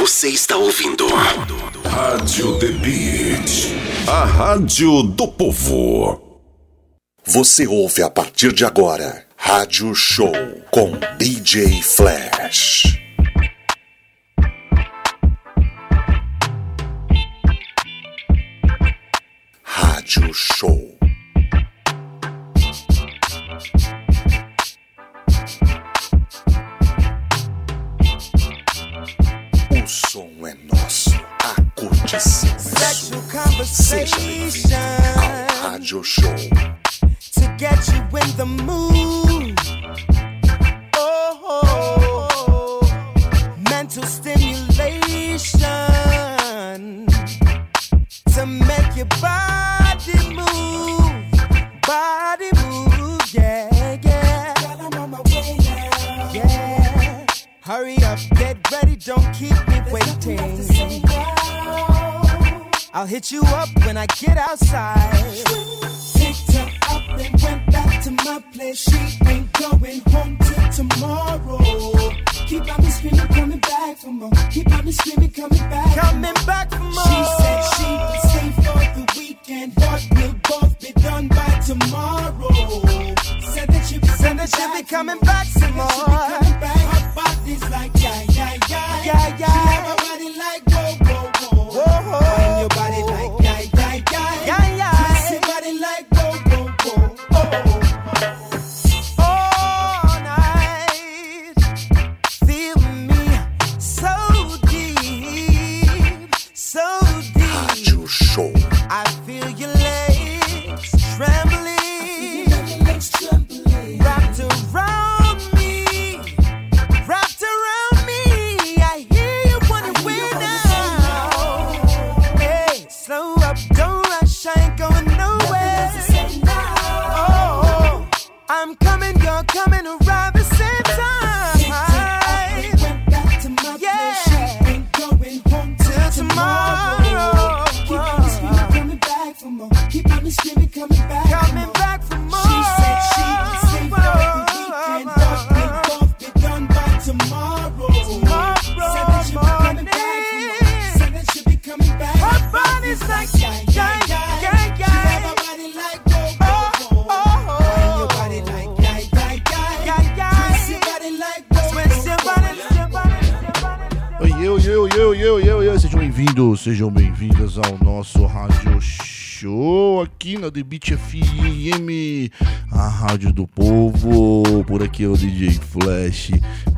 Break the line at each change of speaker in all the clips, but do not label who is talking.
Você está ouvindo.
Rádio The Beat. A rádio do povo.
Você ouve a partir de agora. Rádio Show com DJ Flash. Rádio Show.
Outside.
Beat FM, a rádio do povo. Por aqui é o DJ Flash,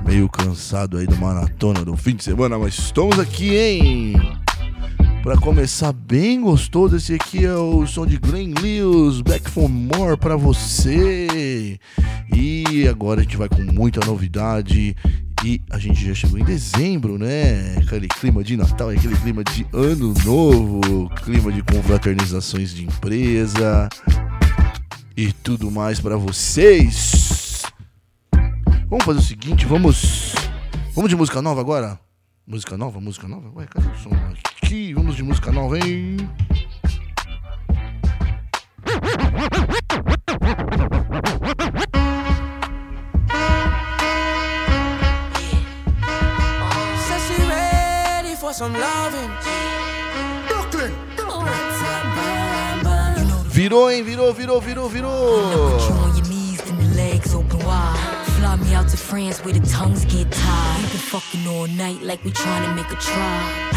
meio cansado aí da maratona do fim de semana, mas estamos aqui, hein? Pra começar bem gostoso, esse aqui é o som de Glenn Lewis, Back for More pra você. E agora a gente vai com muita novidade. Gente já chegou em dezembro, né? Aquele clima de Natal, aquele clima de Ano Novo, clima de confraternizações de empresa e tudo mais pra vocês. Vamos fazer o seguinte, vamos. Vamos de música nova agora? Música nova, música nova? Ué, cadê o som aqui? Vamos de música nova, hein?
Some loving.
Virou, hein? Virou, virou, virou, virou.
on your knees and the legs open wide. Fly me out to France where the tongues get tied. We been fucking all night like we trying to make a try.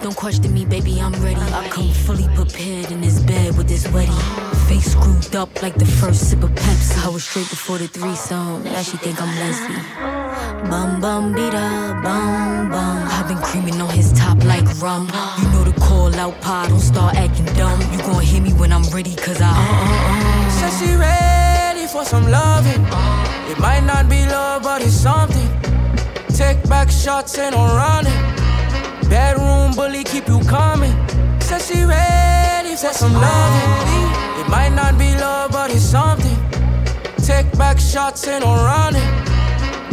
Don't question me, baby, I'm ready. I come fully prepared in this bed with this wedding. Face screwed up like the first sip of Pepsi. I was straight before the threesome. Now she think I'm lesbian. Bum bum beat bum bum. I've been creaming on his top like rum. You know the call out pod, don't start acting dumb. You gon' hear me when I'm ready, cause I.
Said she ready for some loving. It might not be love, but it's something. Take back shots, ain't no running. Bedroom bully, keep you coming. Said she ready for some loving. It might not be love, but it's something. Take back shots, ain't no running.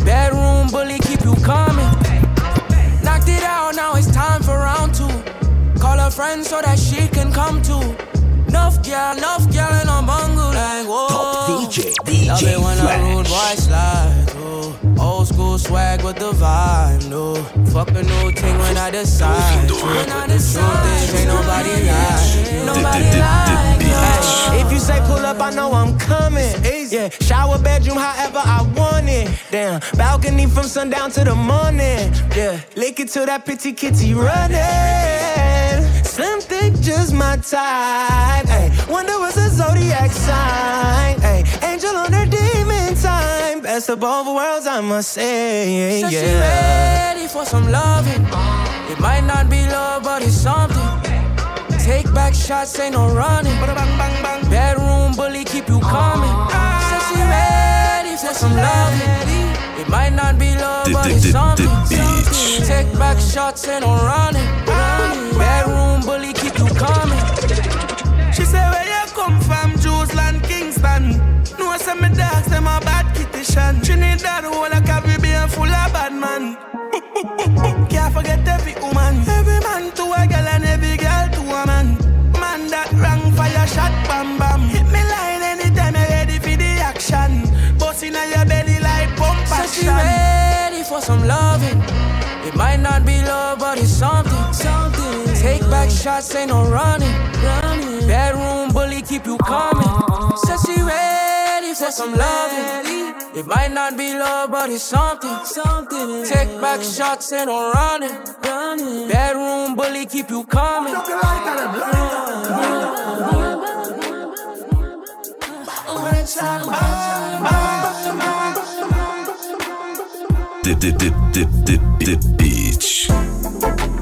Bedroom bully, keep you coming. Knocked it out, now it's time for round two. Call a friend so that she can come too. Enough girl, enough girl in a bungle like whoa.
Top DJ,
Love it when a rude boy
Flash.
slide. Old
school swag with the vibe, no. Fuck a new thing when I decide. When I decide, ain't nobody lie. Nobody lie.
If you say pull up, I know I'm coming. Yeah, shower bedroom, however I want it. Damn, balcony from sundown to the morning. Yeah, lick it till that pretty kitty running. Slim thick, just my type. Ay, wonder what's a zodiac sign. Ay, angel on her demon time. Best of both worlds, I must say.
So
yeah.
she ready for some loving. It might not be love, but it's something. Take back shots, ain't no running. Bedroom bully, keep you coming. So she ready for some loving. It might not be love, but it's something. Take back shots, ain't no running. Bedroom bully, keep you coming.
She say where you come from, Jerusalem, Kingston. No say me dogs, them a kitty-shan. Trinidad, whole a Caribbean full of bad man. Can't forget every woman. Every man to a girl and every girl to a man. Man that wrong fire shot, bam bam. Hit me line anytime you ready for the action. Bust inna your belly like pump action.
So she ready for some loving. It might not be love, but it's something. something. Take back shots, ain't no running. running. Bedroom bully, keep you coming. So she ready for some loving. It might not be love, but it's something. something. Take back shots, ain't no running. running. Bedroom bully, keep you coming.
The, the, the, the, the, the beach.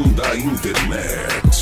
Número 1 um da internet.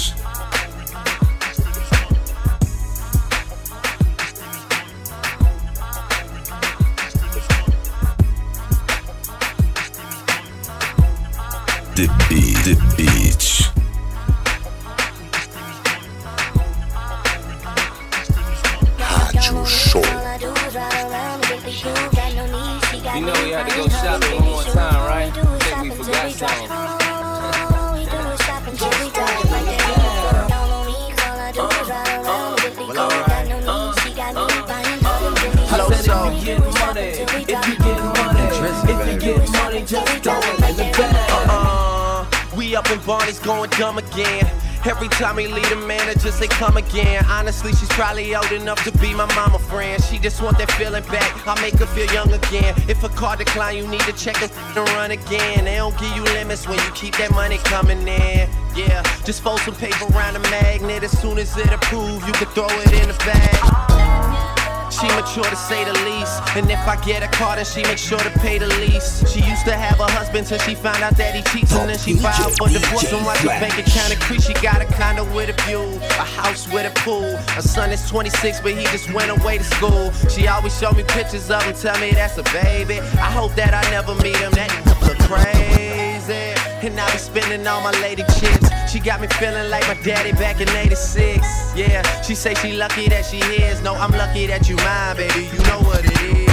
Up Barney's going dumb again. Every time we leave the manager, say come again. Honestly, she's probably old enough to be my mama friend. She just want that feeling back. I make her feel young again. If a car decline, you need to check it and run again. They don't give you limits when you keep that money coming in. Yeah, just fold some paper around the magnet. As soon as it approve, you can throw it in the bag. She mature to say the least. And if I get a car, then she make sure to pay the lease. She used to have a husband till she found out that he cheats. And then she filed for divorce and watch her bank account increase. She got a condo with a view, a house with a pool. Her son is 26, but he just went away to school. She always show me pictures of him, tell me that's a baby. I hope that I never meet him. That look crazy. And I be spending all my lady chips. She got me feeling like my daddy back in 86. Yeah, she say she lucky that she is. No, I'm lucky that you mine, baby. You know what it is.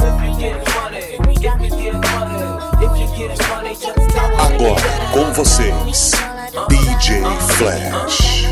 If you get money, if you get money, if you get money, just throw it in the
Agora
bag.
com vocês, DJ Flash.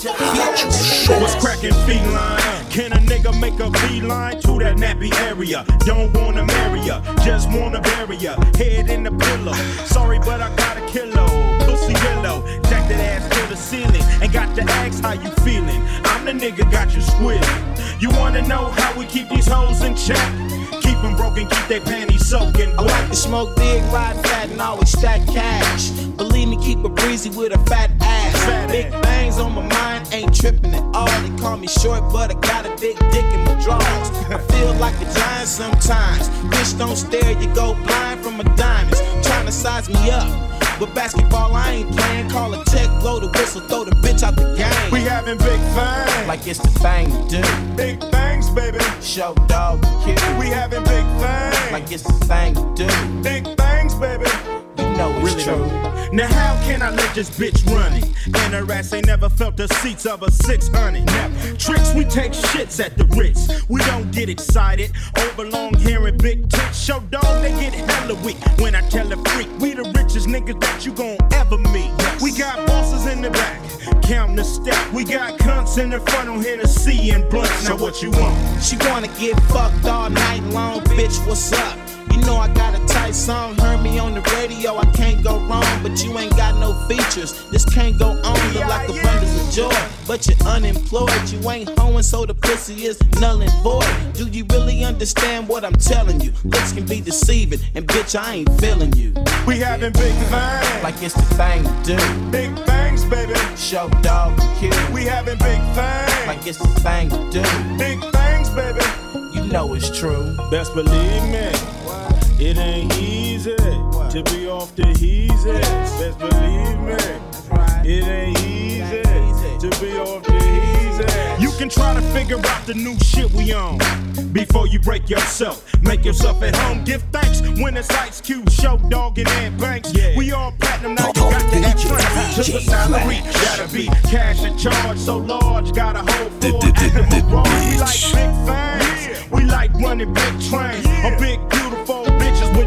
Get money, just
Rádio Show.
What's cracking feline? Can a nigga make a beeline to that nappy area? Don't wanna marry ya, just wanna bury ya. Head in the pillow. Sorry, but I got a kilo. Pussy willow, jack that ass to the ceiling. And got to ask how you feeling. I'm the nigga got you squealing. You wanna know how we keep these hoes in check? Keep them broken, keep their panties soaking
I like to smoke big, ride fat, and always stack cash. Believe me, keep it breezy with a fat ass.
Fat
big
ass.
bangs on my mind, ain't tripping at all. They call me short, but I got a big dick in my drawers. I feel like a giant sometimes. Bitch, don't stare, you go blind from my diamonds. Trying to size me up. But basketball, I ain't playing. Call a tech, blow the whistle, throw the bitch out the game.
We having big things,
like it's the thing to do.
big baby.
Short Dog, kid.
We having big things,
like it's the thing to do.
big things, baby.
Know it's
Really
true.
Now how can I let this bitch run it? And her ass ain't never felt the seats of a 600. Never. Tricks, we take shits at the Ritz. We don't get excited over long hair and big tits. Short Dog, they get hella weak when I tell a freak. We the richest niggas that you gon' ever meet. We got bosses in the back, counting the stack. We got cunts in the front on Hennessy and blunts. Now what you want?
She wanna get fucked all night long, bitch, what's up? You know I got a tight song, heard me on the radio, I can't go wrong, but you ain't got no features. This can't go on, look like a bundle of joy. But you're unemployed, you ain't hoeing, so the pussy is null and void. Do you really understand what I'm telling you? Looks can be deceiving, and bitch, I ain't feeling you.
We having big things,
Like it's the thing to do.
big things, baby.
Short Dog, kid.
We having big things,
Like it's the thing to do.
big things, baby.
You know it's true.
Best believe me, it ain't easy to be off the heezy. Best believe me, it ain't easy to be off the heezy. You can try to figure out the new shit we own before you break yourself. Make yourself at home. Give thanks when it's Ice Cube, Short Dog, and Ant Banks. We all platinum now. You got to act frank to the salary. Gotta be cash and charge so large. Got a whole floor at. We like big things. We like running big trains. A big beautiful bitches with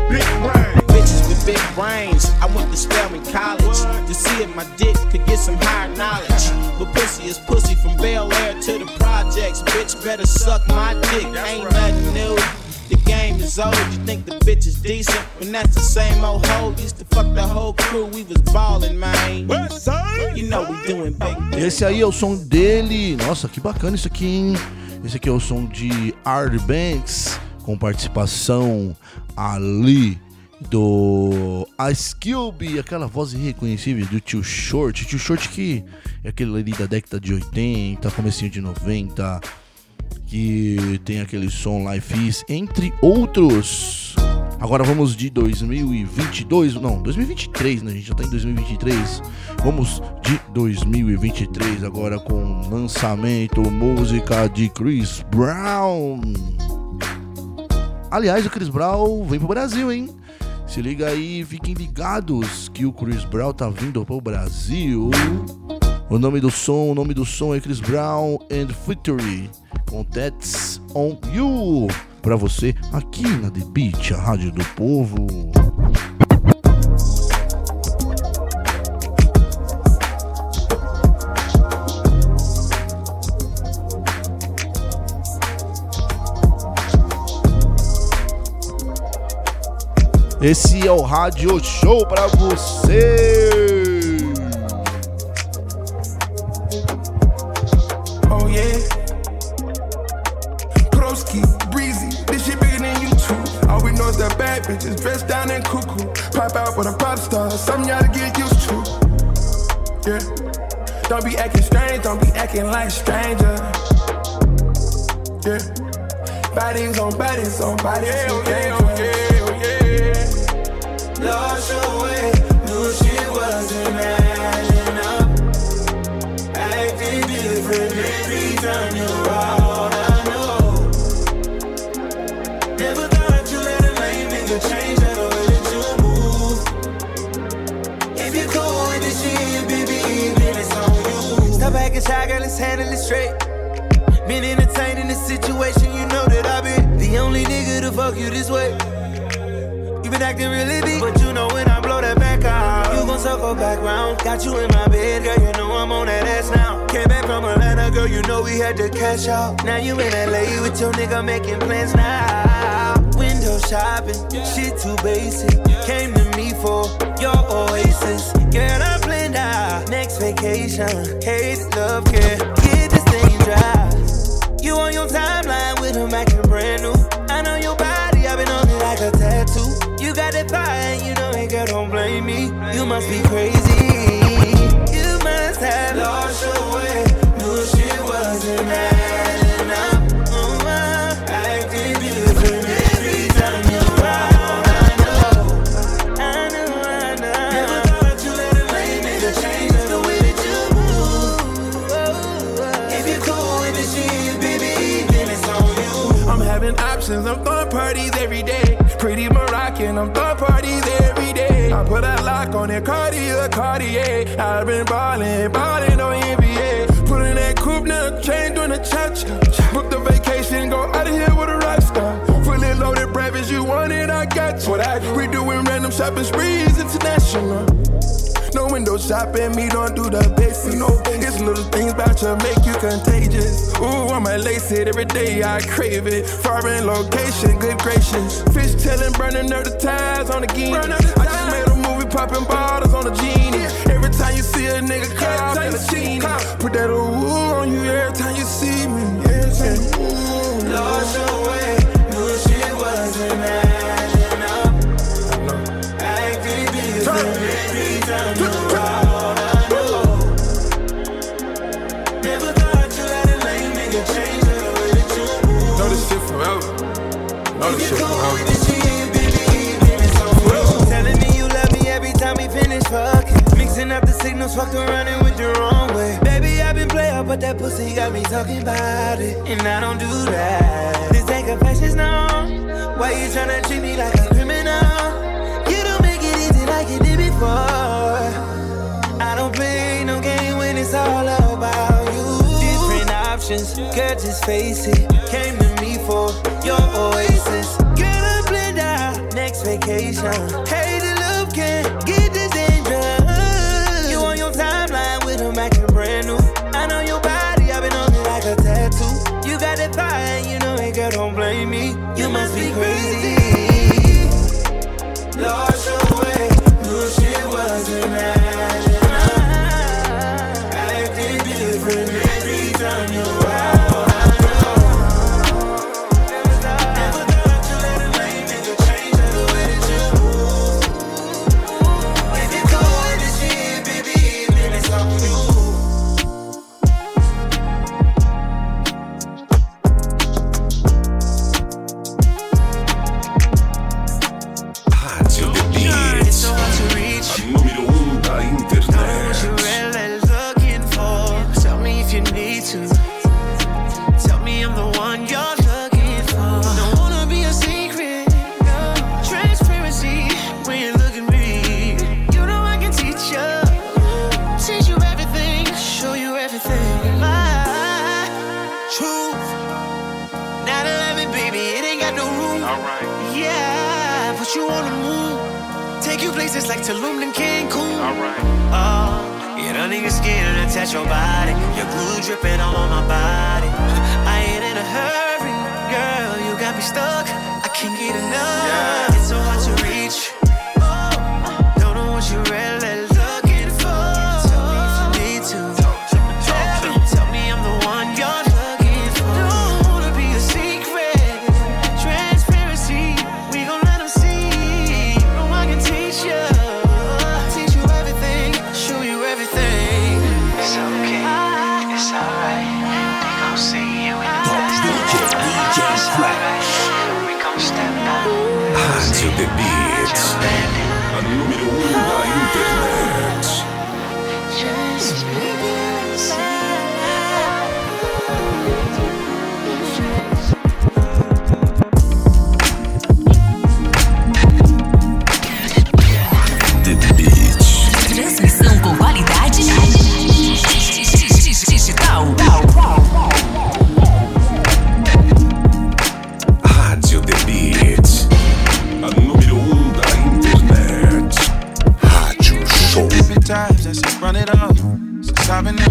big brains.
Bitches with big brains. I went to Spelman College to see if my dick could get some higher knowledge. But pussy is pussy from Bel Air to the projects. Bitch better suck my dick. Ain't nothing new. The game is old. You think the bitch is decent? When that's the same old hoe. Used to fuck the whole crew. We was ballin', man. You know we doing big things.
Esse aí é o som dele. Nossa, que bacana isso aqui, hein? Esse aqui é o som de Ant Banks, com participação Ali do Ice Cube, aquela voz irreconhecível do Tio Short. Tio Short que é aquele ali da década de 80, comecinho de 90, que tem aquele som Life Is, entre outros. Agora vamos de 2022, não, 2023, né? A gente já tá em 2023. Vamos de 2023 agora com lançamento música de Chris Brown. Aliás, o Chris Brown vem pro Brasil, hein? Se liga aí, fiquem ligados que o Chris Brown tá vindo pro Brasil. O nome do som, o nome do som é Chris Brown and Victory com That's on You para você aqui na The Beach, a rádio do povo. Esse é o Rádio Show para você.
Oh yeah. Broski, breezy, this shit bigger than you two. All we know is that bad bitches dressed down in cuckoo. Pop out with a pop star, something y'all to get used to. Yeah. Don't be acting strange, don't be acting like stranger. Yeah. Bodies on bodies on bodies. Yeah, yeah, yeah.
Lost your way, knew she wasn't adding. Acting different every time you're out. I know. Never thought you let a nigga change the way that you move. If you cool with this shit, baby, then it's on you.
Stop acting shy, girl, let's handle it straight. Been entertaining the situation, you know that I've been the only nigga to fuck you this way. Been acting really deep, but you know when I blow that back out, you gon' circle back round. Got you in my bed, girl, you know I'm on that ass now. Came back from Atlanta, girl, you know we had to cash out. Now you in LA with your nigga making plans now. Window shopping, shit too basic. Came to me for your oasis. Girl, I'm planned out. Next vacation, hate love, care. Get this thing dry. You on your timeline with him acting brand new. I know your body, I've been on You got that fire, you know it, girl, don't blame me. You must be crazy. You must have
Lost your way, knew she wasn't Acting different every time you're out. I know.
I know, I know.
Never thought you let a the way that you move. If you cool with shit, baby, then it's on you.
I'm having options, I'm throwing parties every day. Pretty Moroccan, I'm throwing parties every day. I put a lock on it, Cartier, Cartier. I've been ballin', ballin' on NBA. Put in that coupe, now chain doing a cha-cha. Book the vacation, go out of here with a rock star. Fully loaded breakfast, you want it, I got you. What I do? We doing random shopping sprees, international. No window shopping, me don't do the basics. No, it's little things about you make you contagious. Ooh, I'm a lace it every day, I crave it. Foreign location, good gracious. Fish telling, burning up the ties on the game. I just made a movie, popping bottles on the genie. Every time you see a nigga call, tell a genie. Put that ooh on you every time you
Love me every time we finish fucking. Mixing up the signals, fucked around and went the wrong way. Baby, I've been player, but that pussy got me talking about it. And I don't do that. This ain't confessions, no. Why you tryna treat me like a criminal? You don't make it easy like you did before. I don't play no game when it's all about you. Different options, girl, just face it. Came to me for your oasis. Vacation. Hey, the love can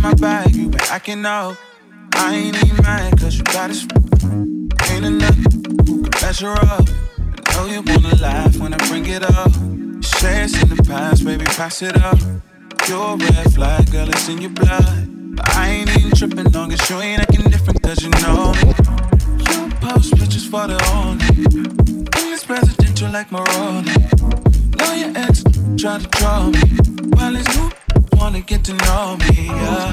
my
bag, you been acting up. I ain't even mad, cause you got us. Ain't enough who can measure up. I know you wanna laugh when I bring it up. Say it's in the past, baby, pass it up. You're a red flag, girl, it's in your blood. But I ain't even tripping long as you ain't acting different, cause you know me. You post pictures for the only. In this presidential like Moroni. Know your ex try to draw me. While his new wanna get to know me, yeah.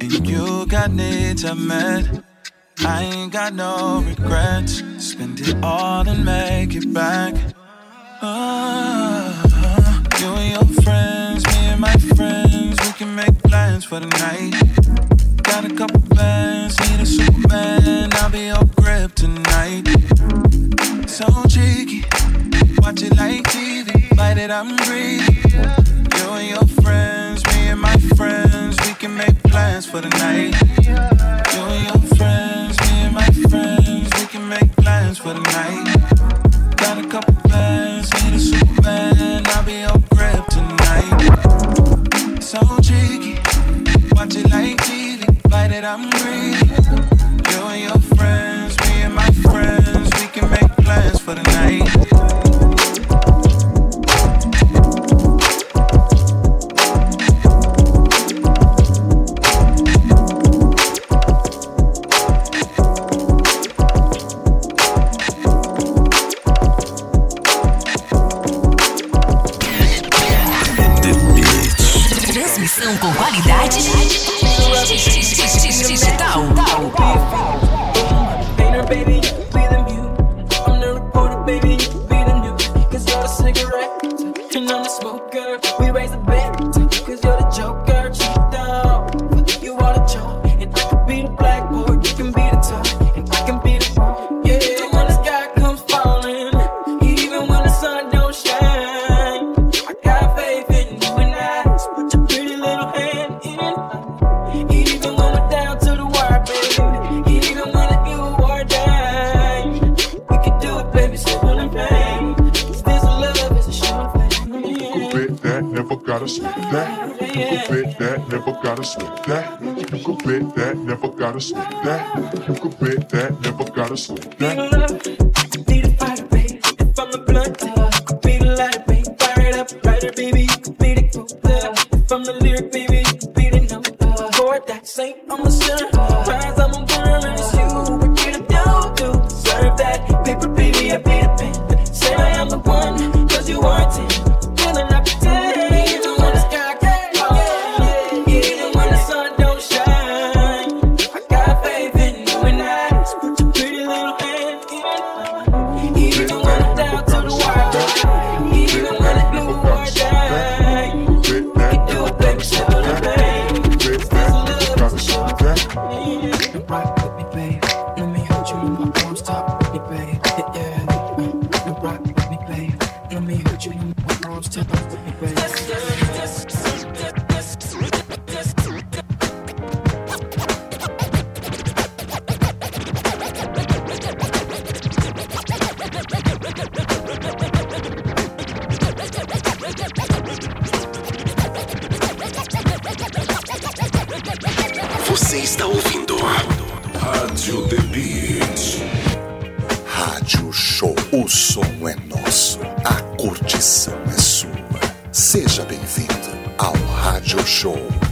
And you got needs I met. I ain't got no regrets. Spend it all and make it back. Ah, you and your friends, me and my friends, we can make plans for the night. Got a couple bands, need a Superman. I'll be your grip tonight. So cheeky, watch it like TV. Bite it, I'm greedy. You and your friends, and my friends, we can make plans for the night. You and your friends, me and my friends, we can make plans for the night. Got a couple plans, need a Superman. I'll be your grip tonight. So cheeky, watch it like TV. Bite it, I'm greedy. You and your friends, me and my friends, we can make plans for the night.
Gotta slip that. You could bet that, never gotta slip that. You could bet that, never gotta slip that.
ouvindo Rádio The Beat.
Rádio Show. O som é nosso, a curtição é sua. Seja bem-vindo ao Rádio Show.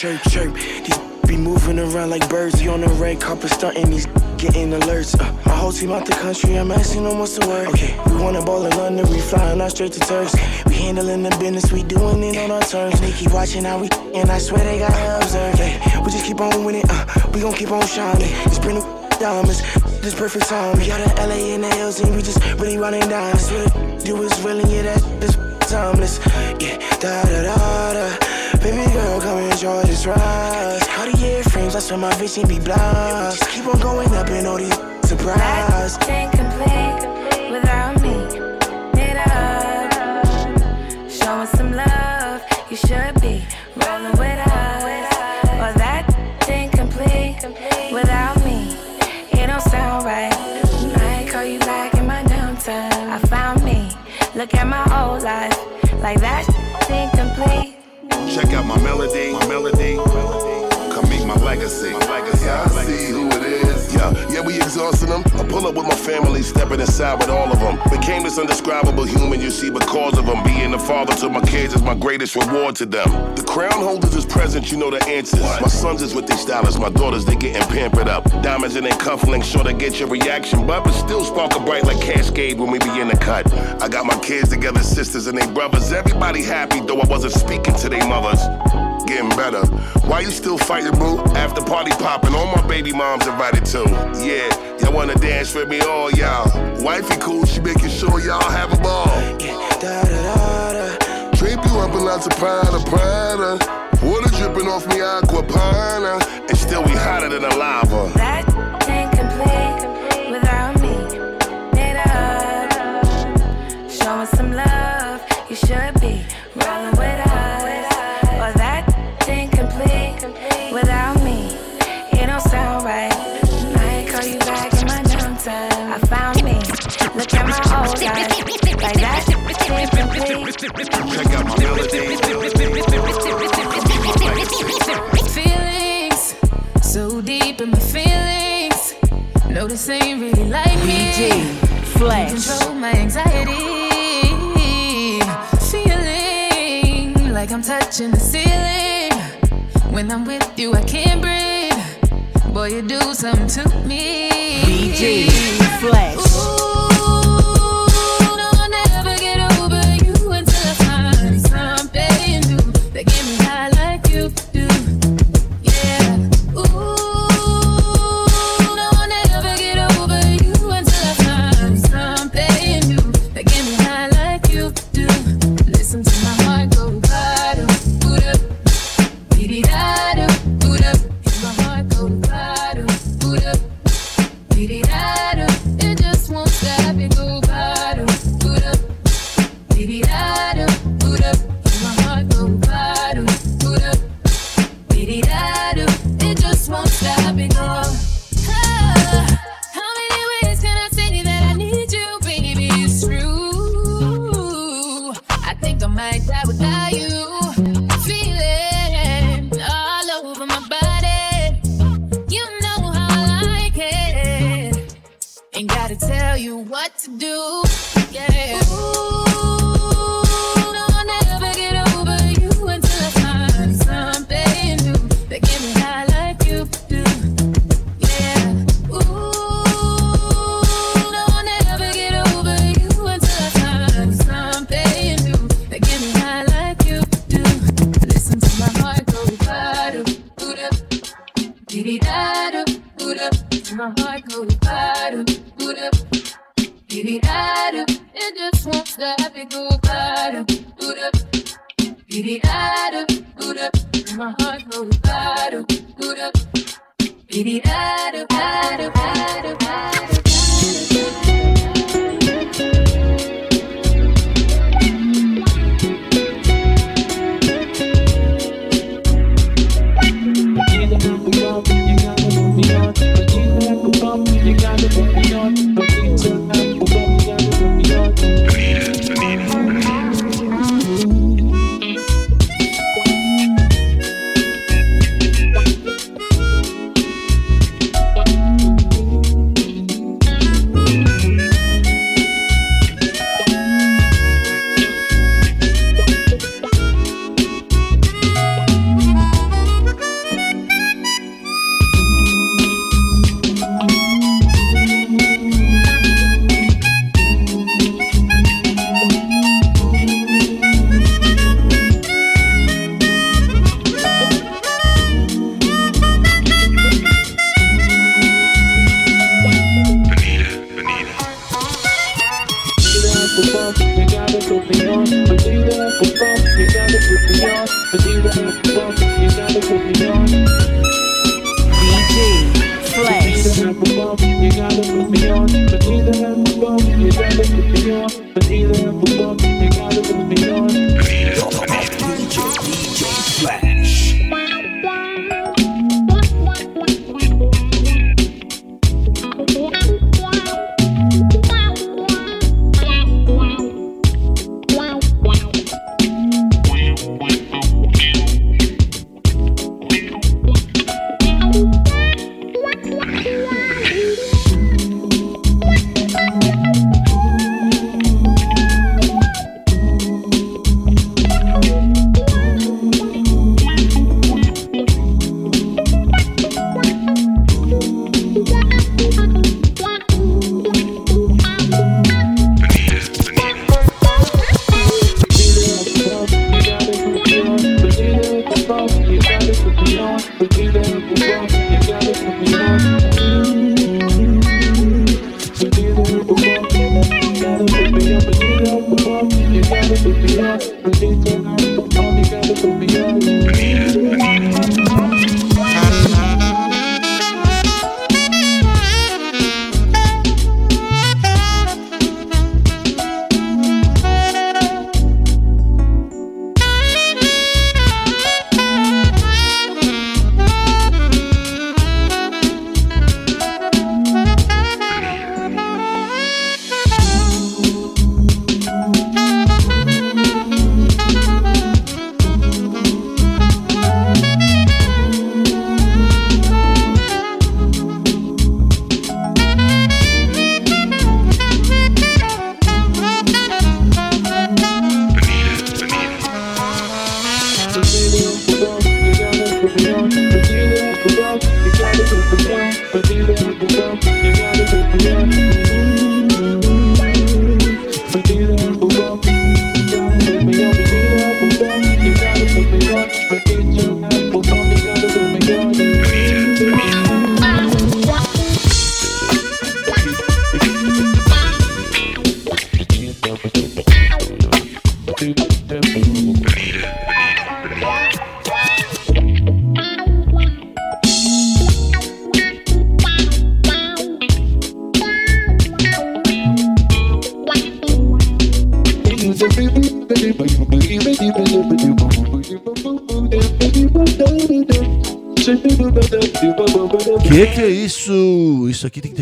Chirp, chirp. These be moving around like birds. You on the red carpet stunting these getting alerts. Uh, my whole team out the country, I'm asking them what's the word. Okay, we wanna ball in London, we flying out straight to Turks. We handling the business, we doing it on our terms. And they keep watching how we, and I swear they got observed. Hey, we just keep on winning, uh, we gon' keep on shining. It's brand new diamonds, this perfect time. We got a LA and the L's, and we just really running down. I the do is really, yeah, that this timeless. Yeah, da da da da. Baby girl, come enjoy this ride. Cartier frames, I swear my vision be blind. Just keep on going up and all these surprises.
That's incomplete without me. It up. Show us some love. You should be rolling with us.
Melody, my melody. Come meet my legacy, my legacy.
Yeah, I see who it is. Yeah, yeah, we exhausting them. I pull up with my family, stepping inside with all of them. Became this indescribable human you see because of them. Being the father to my kids is my greatest reward to them. The crown holders is present, you know the answers. My sons is with these stylists, my daughters, they getting pampered up. Diamonds in their cufflinks, sure to get your reaction, but but still sparkle bright like Cascade when we be in the cut. I got my kids together, sisters and they brothers. Everybody happy, though I wasn't speaking to their mothers getting better. Why you still fighting, boo? After party popping, all my baby moms invited too. Yeah, y'all wanna dance with me, all y'all. Wifey cool, she making sure y'all have a ball.
Da da da.
Drape you up in lots of Prada, Prada. Water dripping off me, Acqua Panna.
And still we hotter than a lava.
That's incomplete without me. Show some love. You should be rolling with us. At my old life. Like that's.
Check out my melody.
Feelings so deep in my feelings. No, this ain't really like me.
DJ Flash.
Control my anxiety. Feeling like I'm touching the ceiling. When I'm with you, I can't breathe. Boy, you do something to me.
DJ Flash.
Ooh,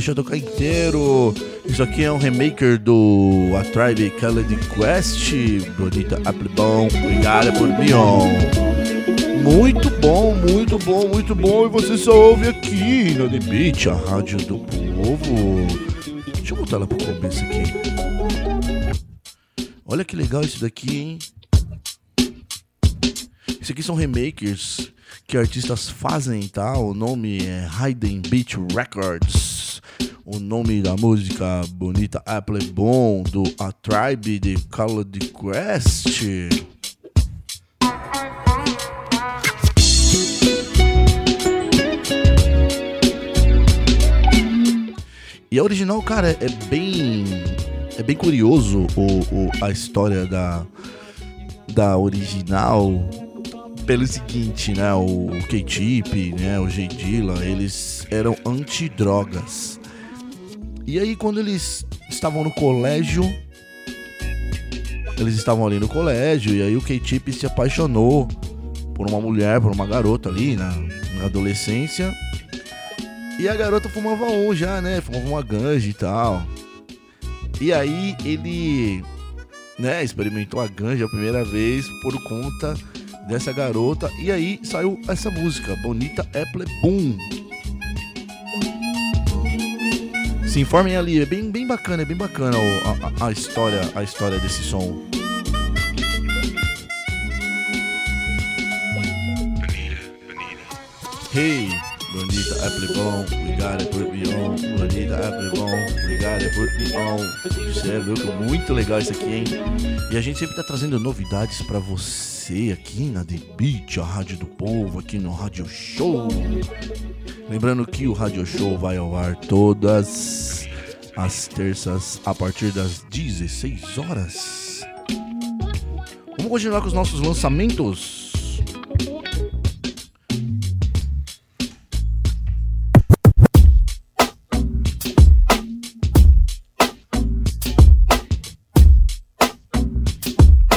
Que deixar tocar inteiro. Isso aqui é um remaker do A Tribe Called Quest. Bonita Applebon, obrigada por Bion. Muito bom, muito bom, muito bom. E você só ouve aqui no The Beat, a rádio do povo. Deixa eu botar ela pro começo aqui. Olha que legal isso daqui, hein? Isso aqui são remakers que artistas fazem, tá? O nome é Hayden Beach Records. O nome da música Bonita Apple Bom do A Tribe de Called Quest. E a original, cara, é bem. É bem curioso o, o- a história da, da original. Pelo seguinte, né? O K-Tip, né? O J Dilla, eles eram antidrogas. E aí, quando eles estavam no colégio, eles estavam ali no colégio, e aí o K-Tip se apaixonou por uma mulher, por uma garota ali na, na adolescência. E a garota fumava um já, né? Fumava uma ganja e tal. E aí ele, né, experimentou a ganja a primeira vez por conta dessa garota. E aí saiu essa música, Bonita Apple Boom. Se informem ali, é bem, bem bacana, é bem bacana a, a- a história, a história desse som. Hey, Bonita Apple Bom, we gotta put me on. Bonita Apple Bom, we gotta put me on. É louco, muito legal isso aqui, hein? E a gente sempre tá trazendo novidades pra você aqui na The Beat, a rádio do povo, aqui no Rádio Show. Lembrando que o Rádio Show vai ao ar todas as terças a partir das 16 horas. Vamos continuar com os nossos lançamentos.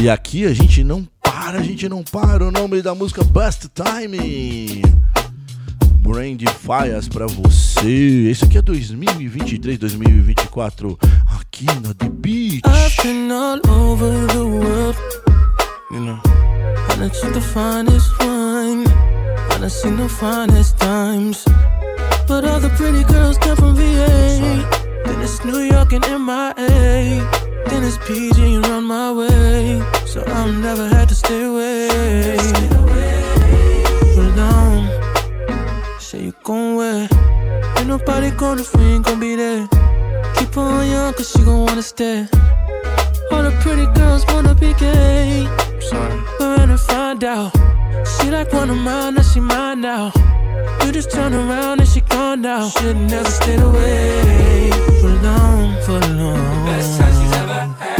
E aqui a gente não para, a gente não para. O nome da música Best Time. Brand Fires pra você. Esse aqui é 2023, 2024. Aqui na The Beach.
I've been all over the world, you know. I done seen the finest wine, I seen the finest times. But all the pretty girls come from VA. Then it's New York and MIA. Then it's PG and run my way. So I'm never had to stay away. Say you gon' where? Ain't nobody gonna if we ain't gon' be there. Keep her on young cause she gon' wanna stay. All the pretty girls wanna be gay. Sorry. But when I find out, she like one of mine, now she mine now. You just turn around and she gone now. Should never stayed away for long, for long. Best time she's ever had.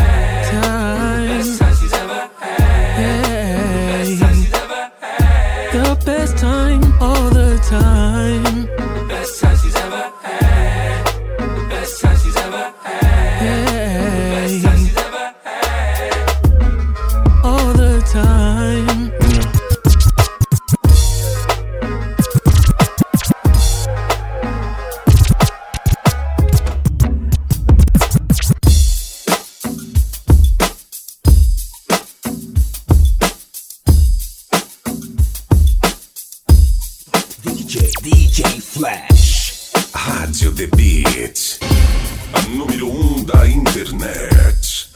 Internet.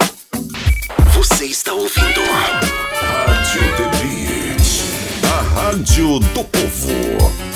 Você está ouvindo?
Rádio The Beat. A rádio do povo.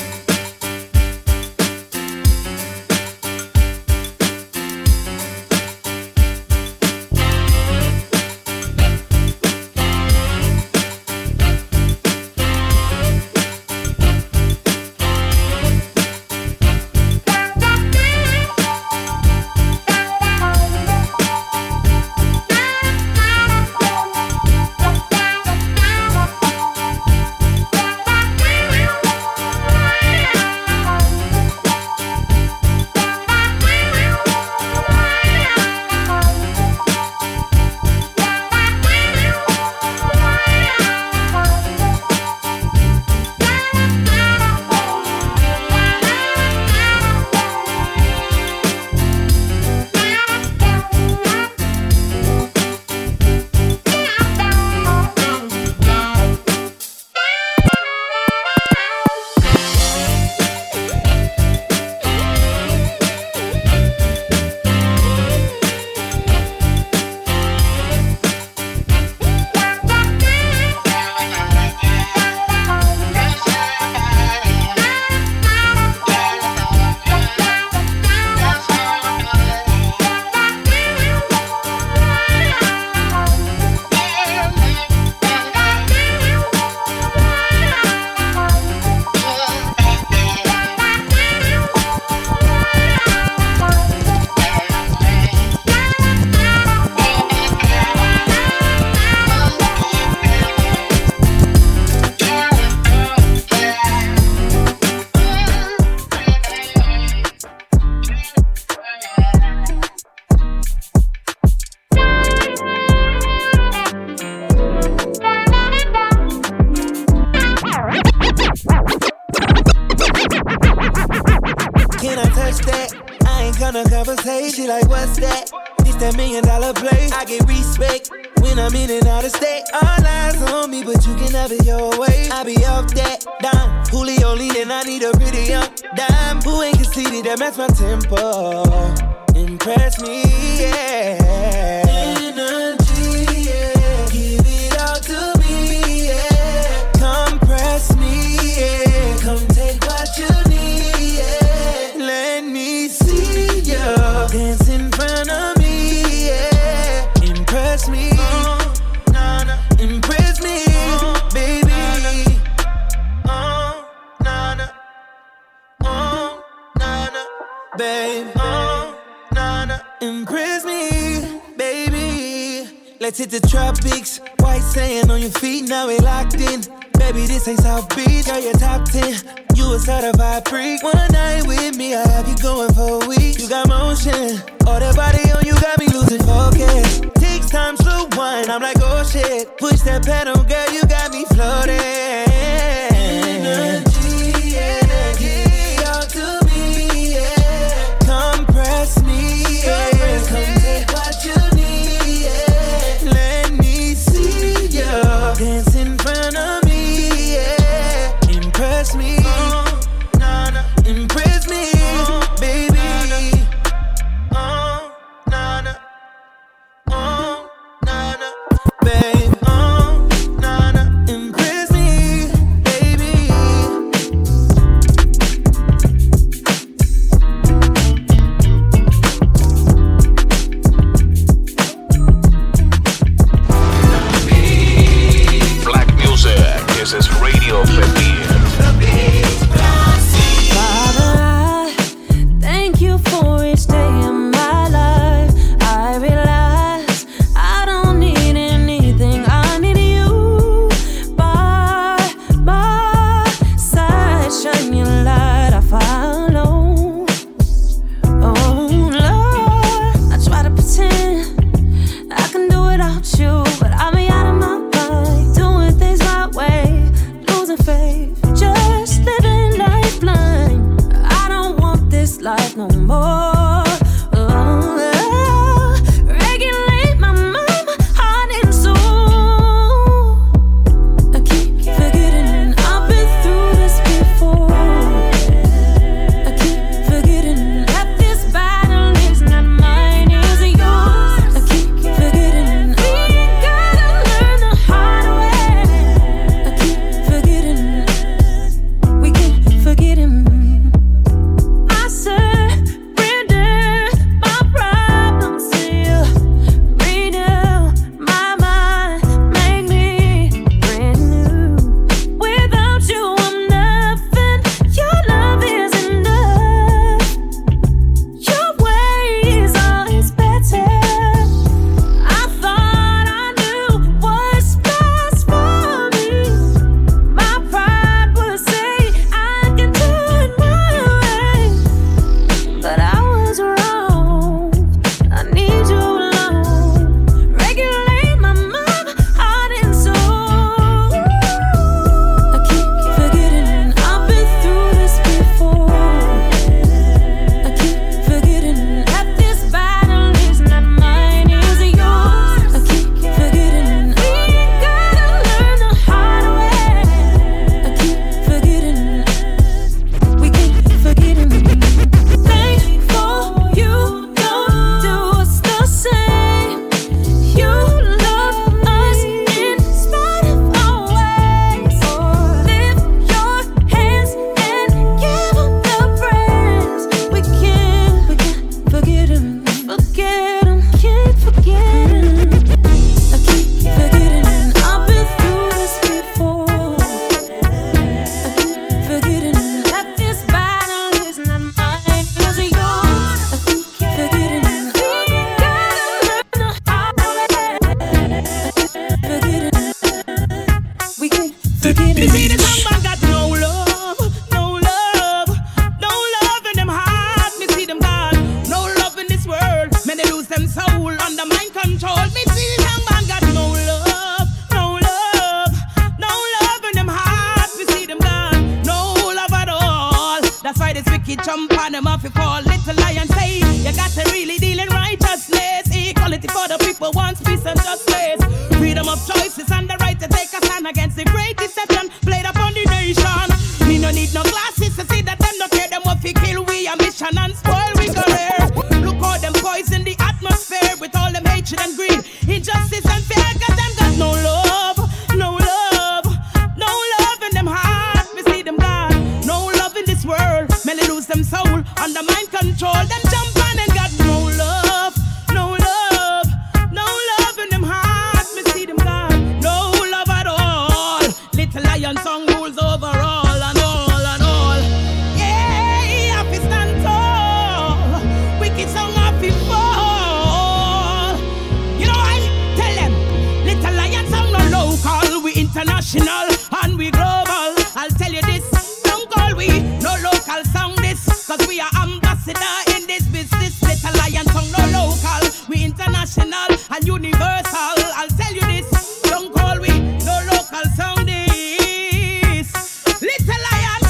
international and
we global. I'll tell you this, don't call we
no local sound this, cause
we are ambassador in this business. Little lion song, no local, we international and universal. I'll tell you this, don't call we no local sound this. Little lion,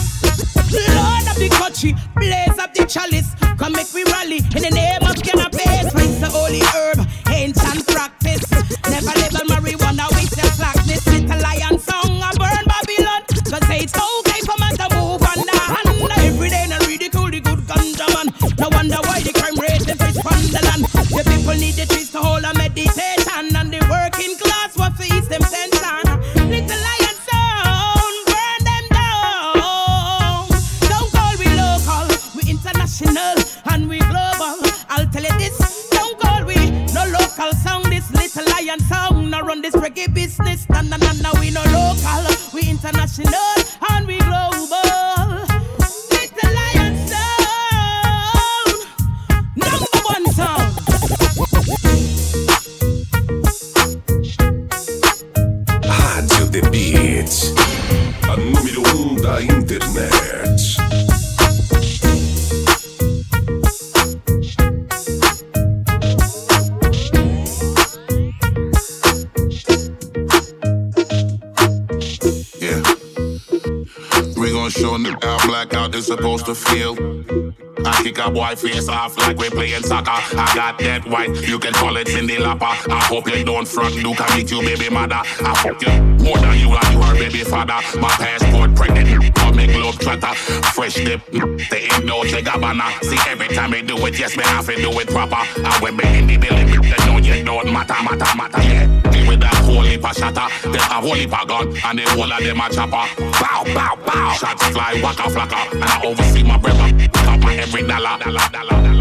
Lord of the country, blaze up the chalice, come make we rally in the name. Hold to
feel. I kick a boy face off like we playing soccer. I got that white, you can call it Cyndi Lauper. I hope you don't front, Luke, I meet you, baby mother. I fuck you more than you and you are baby father. My passport pregnant, call me globe trotter. Fresh dip, they ain't no Gabbana. See, every time they do it, yes, me have to do it proper. I when me in the building, they know you don't matter, matter, matter, yeah. Whole heap shatter. Them have whole heap gun, and the whole of them a chopper. Bow, bow, bow. Shots fly, waka flocka, and I oversee my brother. Top my every dollar, dollar, dollar, dollar.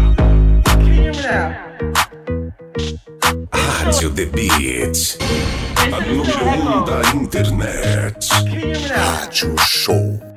Rádio The Beat. A número 1 um da internet.
Rádio Show.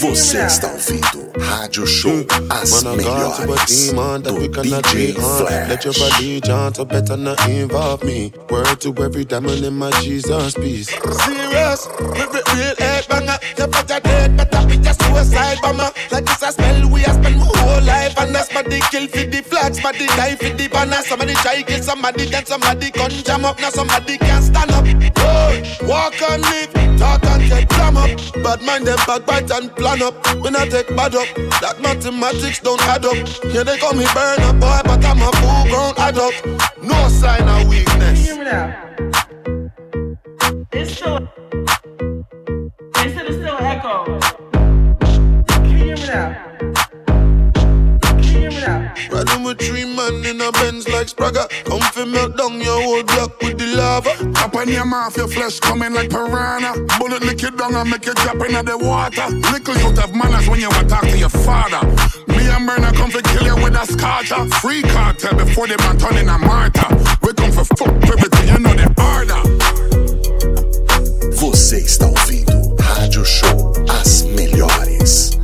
Você está ouvindo Rádio Show As
When to
Melhores
demon
do
we
DJ
be. Let your
Flash.
body jaunt, so better not involve me. Word to every diamond in my Jesus piece.
Serious, me real head banger. You better dead, better be a suicide bomber. Like this a spell, we a spend my whole life. And that's body kill for the flags, body die for the banner. Somebody try kill somebody, then somebody gun jam up. Now somebody can't stand up. Oh, walk and live, talk and get jam up. Bad mind them backbite and plan up. When I take bad up, that mathematics don't add up. Here they call me burn up boy, but I'm a full grown adult. No sign of weakness.
It's still. They said it's still echo. Can you hear me now?
Riding with three men in a Benz like Spragger. Come fi melt down your whole block with the lava.
Up on your mouth, your flesh coming like piranha. Bullet lick you down and make you drop into the water. Little you have manners when you want to talk to your father. Me and Myrna come to kill you with a scorcher. Free cartel before they man turn in a martyr. We come for fuck everything, you know the order.
Você está ouvindo Rádio Show As Melhores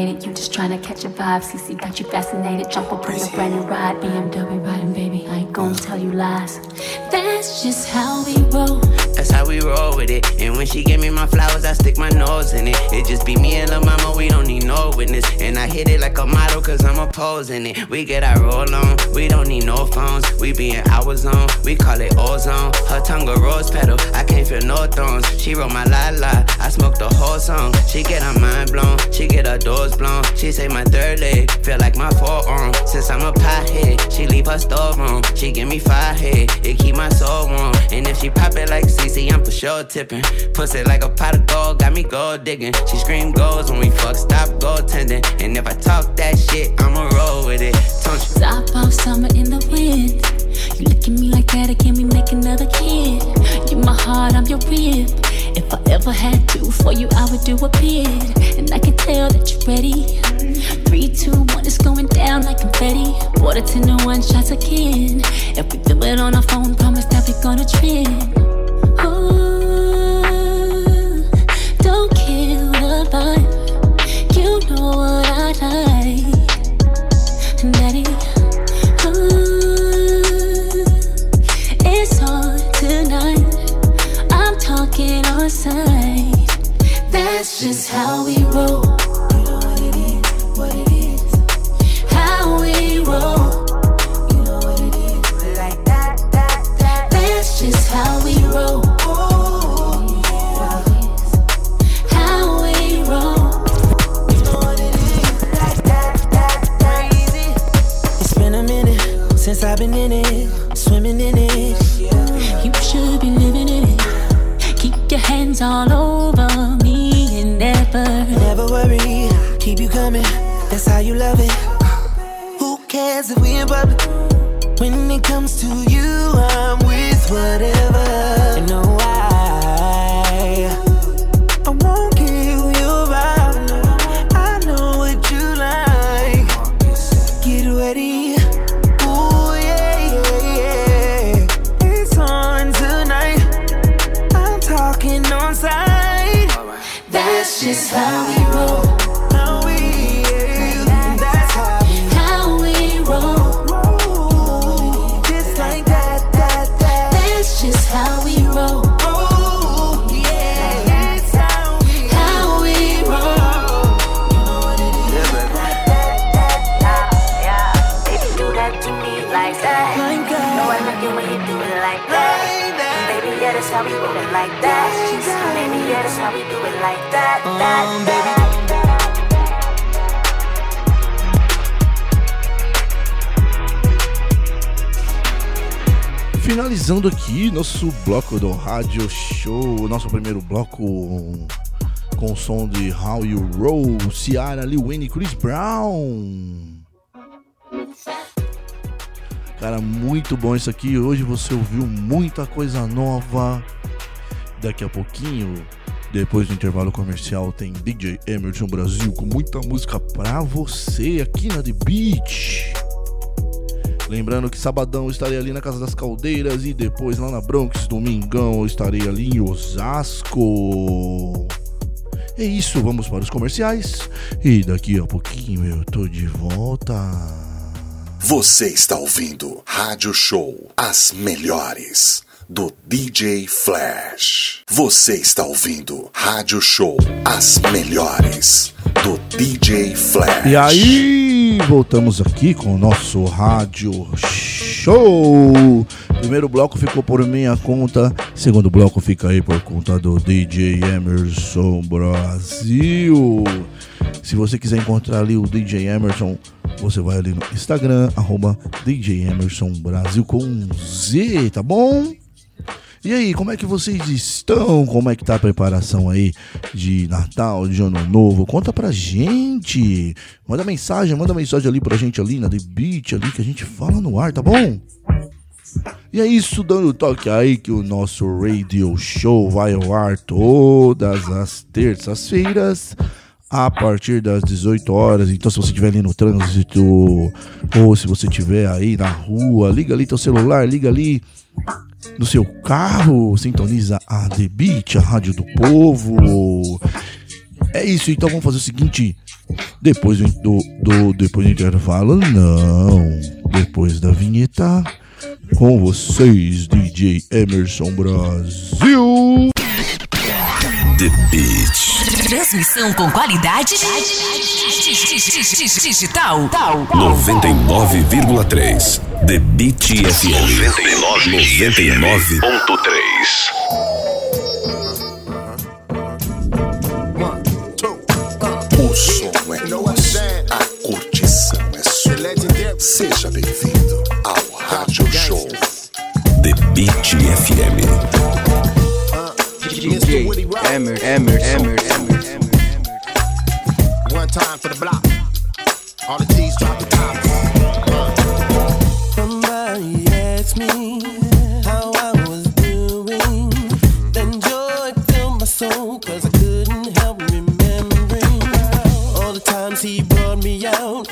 Activated, you just tryna catch a vibe. CC got you fascinated. Jump up on the brand new ride. BMW riding, baby. I ain't gonna tell you lies. That's just how we roll.
That's how we roll with it. And when she give me my flowers, I stick my nose in it. It just be me and Lil' mama, we don't need no witness. And I hit it like a model, cause I'm opposing it. We get our roll on, we don't need no phones. We be in our zone, we call it ozone. Her tongue a rose petal, I can't feel no thorns. She wrote my la la, I smoked the whole song. She get her mind blown, she get her doors blown. She say my third leg, feel like my forearm. Since I'm a pothead, she leave her storeroom. She give me five head, it keep my soul warm. And if she pop it like CC, I'm for sure tipping. Pussy like a pot of gold, got me gold digging. She scream goals when we fuck, stop gold goaltending. And if I talk that shit, I'ma roll with it. Don't you?
Top off summer in the wind. You look at me like that, can we make another kid? You my heart, I'm your rib. If I ever had to for you, I would do a bid. And I can tell that you're ready. Three, two, one, it's going down like confetti. Water to no one shots again. If we do it on our phone, promise that we're gonna trend. Ooh, don't kill the vibe. You know what I like.
just how we roll. You know what it is, what
it is. How we roll.
You
know what it
is. Like that, that, that.
That's just how we roll. Since I've been
in it, swimming in it, you should be living in it. Keep your hands all over keep you coming. That's how you love it. Who cares if we in public? When it comes to you, I'm with whatever.
Finalizando aqui nosso bloco do Rádio Show, nosso primeiro bloco com o som de How You Roll, Ciara, Lil Wayne e Chris Brown. Cara, muito bom isso aqui. Hoje você ouviu muita coisa nova. Daqui a pouquinho, depois do intervalo comercial, tem DJ Emerson Brasil com muita música pra você aqui na The Beach. Lembrando que sabadão eu estarei ali na Casa das Caldeiras e depois lá na Bronx, domingão eu estarei ali em Osasco. É isso, vamos para os comerciais e daqui a pouquinho eu tô de volta.
Você está ouvindo Rádio Show, as melhores do DJ Flash. Você está ouvindo Rádio Show, as melhores do DJ Flash.
E aí, voltamos aqui com o nosso rádio show. Primeiro bloco ficou por minha conta, segundo bloco fica aí por conta do DJ Emerson Brasil. Se você quiser encontrar ali o DJ Emerson, você vai ali no Instagram, arroba DJ Emerson Brasil com Z, tá bom? E aí, como é que vocês estão? Como é que tá a preparação aí de Natal, de Ano Novo? Conta pra gente. Manda mensagem, manda mensagem ali pra gente ali na The Beat ali que a gente fala no ar, tá bom? E é isso, dando toque aí que o nosso radio show vai ao ar todas as terças-feiras a partir das 18 horas. Então, se você estiver ali no trânsito ou se você estiver aí na rua, liga ali teu celular, liga ali no seu carro, sintoniza a The Beat, a rádio do povo. É isso, então vamos fazer o seguinte. Depois do, do, depois do intervalo, não. Depois da vinheta, com vocês, DJ Emerson Brasil.
The Beat.
Transmissão com qualidade digital.
99,3. The Beat FM. 99,3.
O som é nosso, a curtição é sua. Seja bem-vindo ao Rádio Show.
The Beat FM.
DJ Emerson, Emerson, Emerson.
One time for the block. All the G's drop the top.
Somebody asked me how I was doing. Then joy filled my soul, cause I couldn't help remembering all the times he brought me out.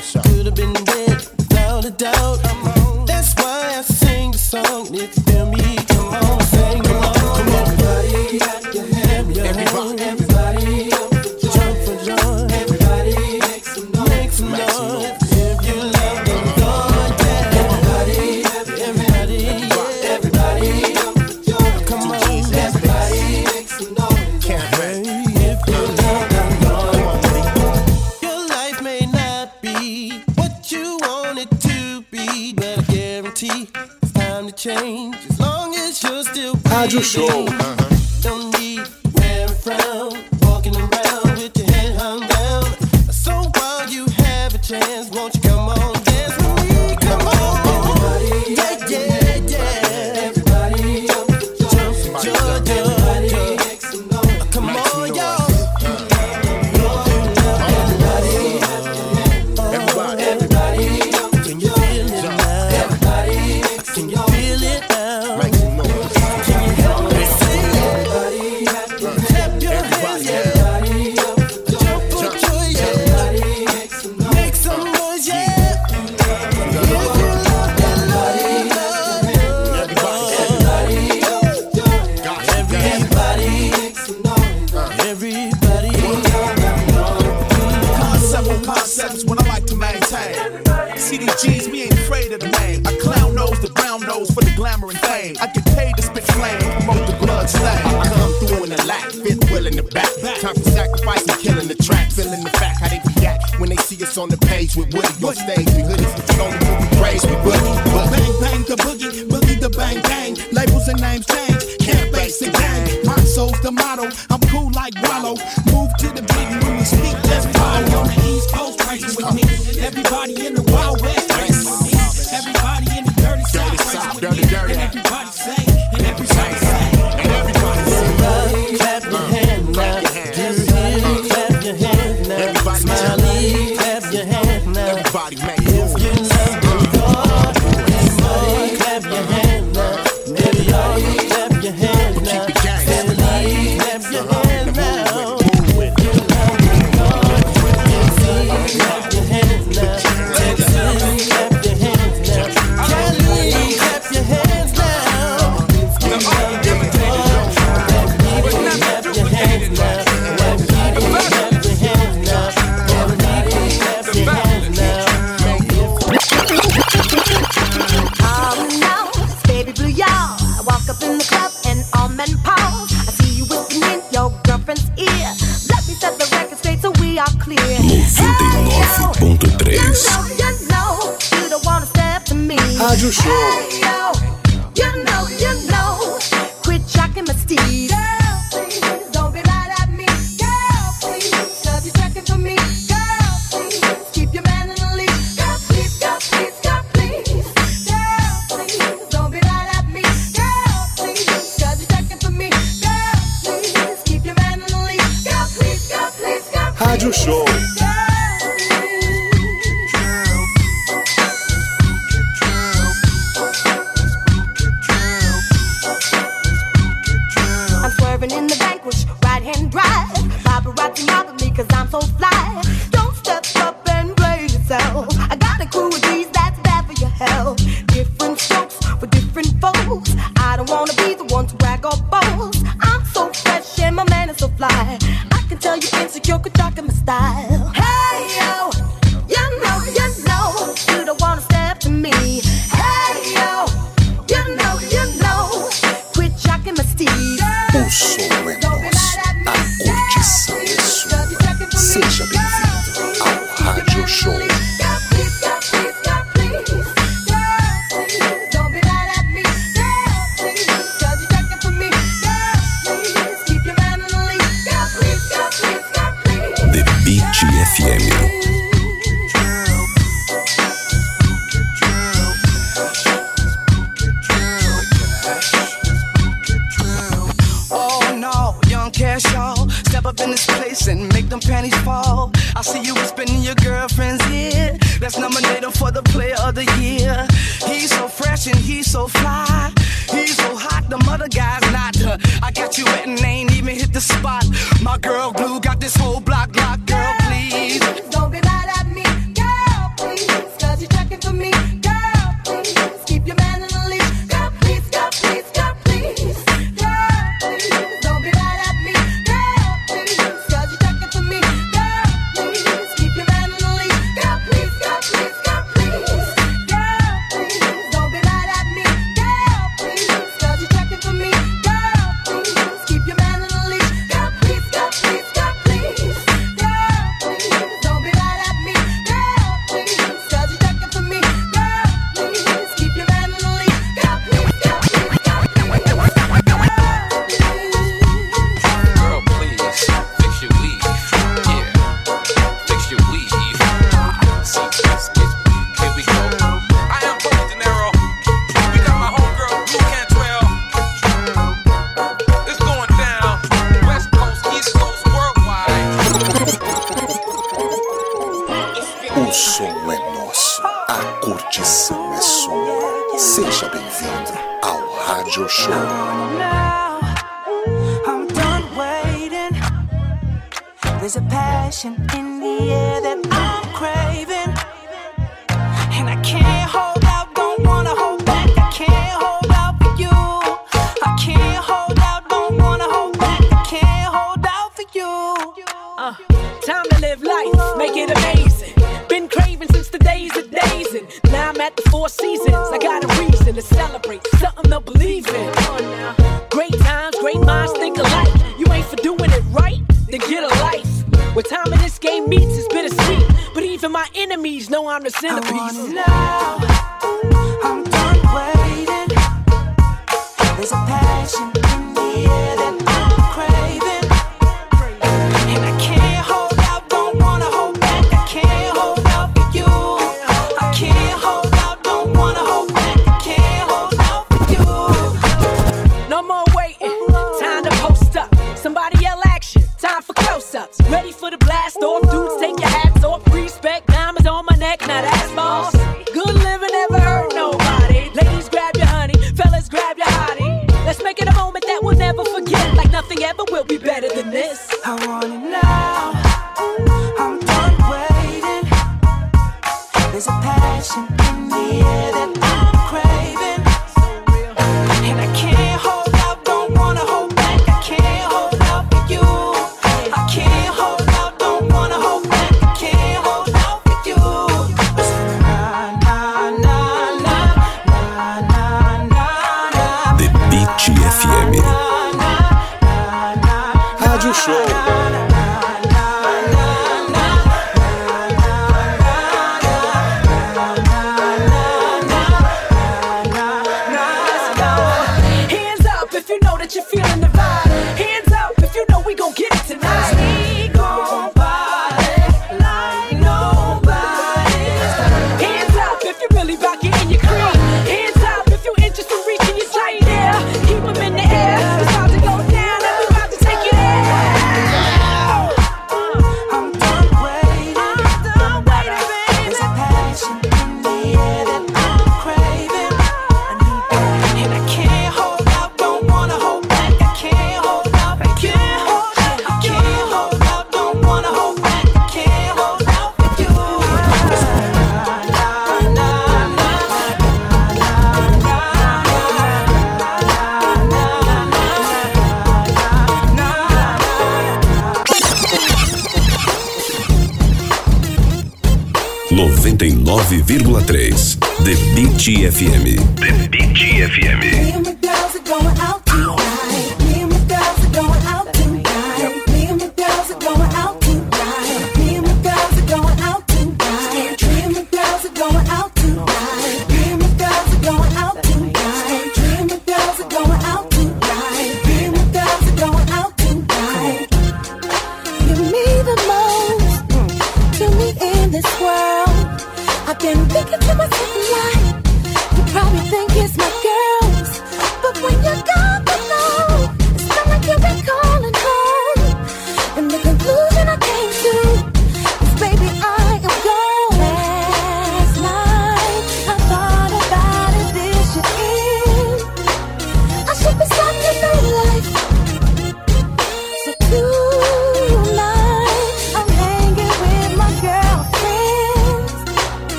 Show.
with wood. On stage, we hoodies, stolen till we praise, we boogie.
Bang, bang, the boogie, boogie the bang, bang. Labels and names change, can't base the gang. My soul's the motto, I'm cool like Wallow. Move to the beat when we speak, just follow. On the East Coast, racing with me. Everybody in the Wild West.
show. Now,
I'm
done waiting. There's a passion in the air that I'm craving. And I can't hold out, don't wanna hold back. I can't hold out for you. I can't hold out, don't wanna hold back. I can't hold out for you.
Uh, time to live life, make it amazing.
Been craving
since the days of days, and now
I'm at the four seasons. I'm
the
centerpiece. I want it
now.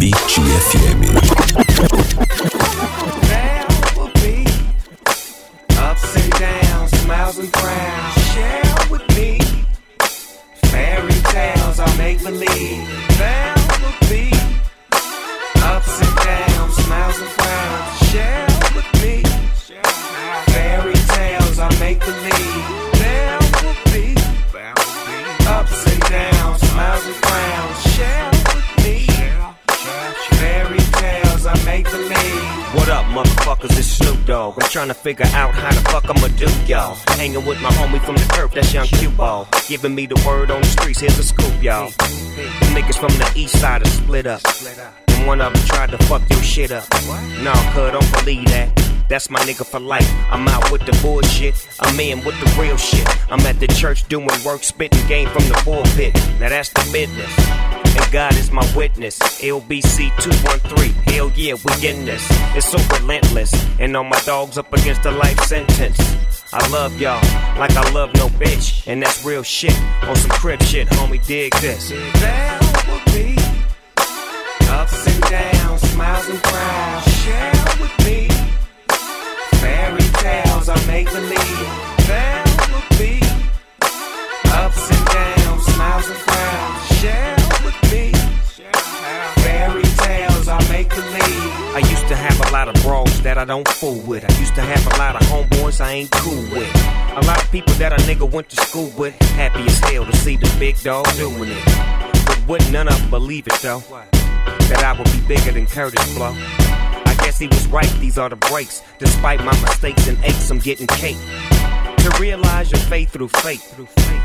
The
Hanging with my
homie from the turf, that's Young Q Ball. Giving me the word on the streets, here's a scoop, y'all. The niggas from the east side are split up. And one of them tried to fuck your shit up. Nah, cuz, don't believe that. That's my nigga for life. I'm out with the bullshit. I'm in with the real shit. I'm at the church doing work, spitting game from the pulpit. Now that's the business. And God is my witness. LBC 213. Hell yeah, we in this. It's so relentless. And all my dogs up against a life sentence. I love y'all like I love no bitch. And that's real shit. On some crib shit, homie, dig this.
There will be ups and downs, smiles and frowns. Share with me. Fairy tales I make believe. There will be
a lot of bros that I don't fool with. I used to have a lot of homeboys I ain't cool with. A lot of people that a nigga went to school with. Happy as hell to see the big dog doing it. But wouldn't none of them believe it though. That I would be bigger than Kurtis Blow. I guess he was right, these are the breaks. Despite my mistakes and aches, I'm getting cake. To realize your faith through faith.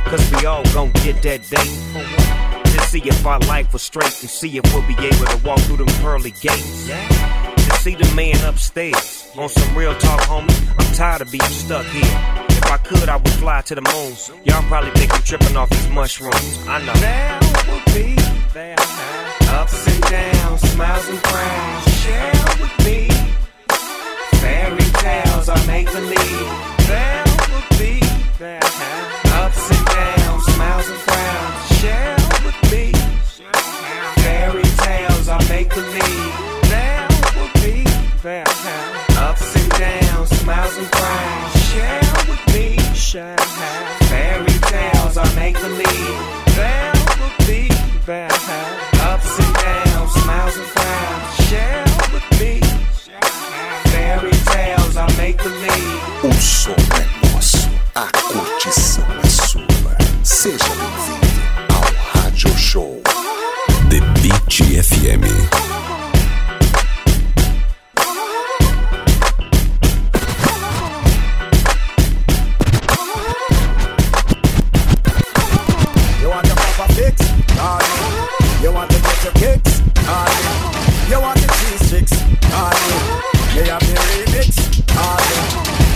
Cause we all gon' get that day. To see if our life was straight and see if we'll be able to walk through them pearly gates. See the man upstairs. On some real talk, homie, I'm tired of being stuck here. If I could, I would fly to the moon. Y'all probably think I'm tripping off these mushrooms. I know.
There will be ups and downs, smiles and frowns. Share with me. Fairy tales I make believe. There will be ups and downs, smiles and frowns. Share with me. Fairy tales I make believe. Ups and downs, smiles and cries. Share with me. Fairy tales are make believe. There will be. Ups and downs, smiles and. Share with me.
Fairy tales are make believe.
O som é nosso, a curtição é sua. Seja bem-vindo ao Rádio Show.
The Beat FM.
Your kicks? Honey. You want the cheese sticks? Honey. Me have the remix? Honey.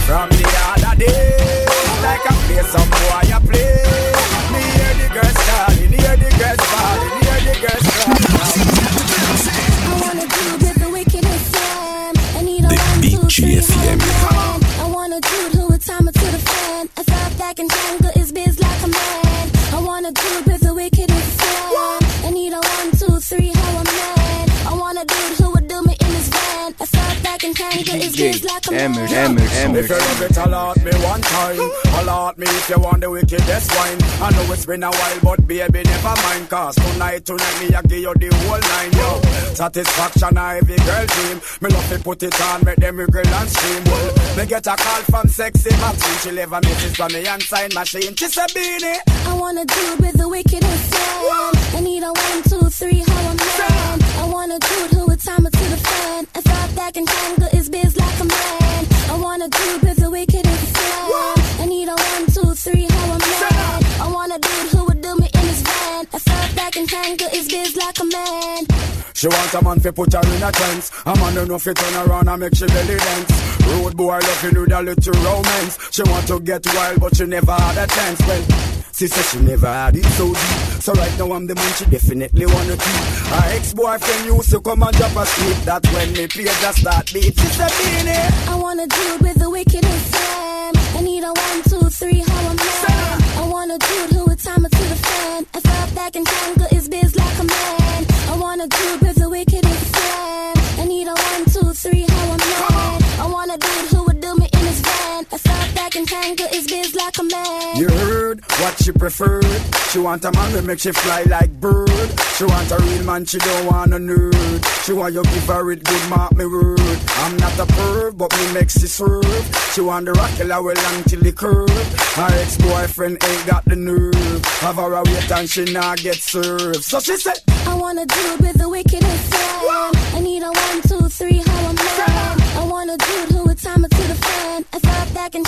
From the other day, like I play some boy I play. Me hear the girls calling, hear the girls calling, hear the girls
I wanna do with the wickedest Sam. I need a
The
one, two,
Beat
three,
FM.
man. I wanna do it who would time it to the fan. I thought back and tangle back and tangle is biz like a man.
If you love it, allot me one time. Allot me if you want the wickedest wine. I know it's been a while, but baby, never mind. Cause tonight, tonight, me, I give you the whole nine, yo. Satisfaction, I every girl dream. Me love to put it on, make them wiggle and scream. Well, me get a call from sexy Maxine. She leave a message from me and sign machine. She say, Beenie.
I wanna do it with the wickedest Sam. I need a one, two, three, how I'm mad. I wanna do it who would time it to the fan. I thought back and tangle is biz like a man.
She want a man fi put her in a trance. A man don't know fi turn around and make she belly dance. Road boy loving with a little romance. She want to get wild, but she never had a chance. Well, she said she never had it so deep. So right now I'm the man she definitely wanna keep. Her ex-boyfriend used to come and drop asleep. That when me play just start beat. She said, Beenie.
I wanna do it with the wickedest Sam. I need a one, two, three, how I'm mad. I wanna do it who would time it to the fan. I thought back and tangle is biz like a man. Wanna do it with
You heard what she preferred. She want a man to make she fly like bird. She want a real man, she don't want a nerd. She want you give her it good, mark me word. I'm not a perv, but me makes she swerve. She want the rock killer well long till the curve. Her ex-boyfriend ain't got the nerve. Have her a wait and she not get served. So she said,
I wanna do it with the wickedest Sam. I need a one, two, three, how I'm mad. I wanna do it who would time it to the fan. I thought back and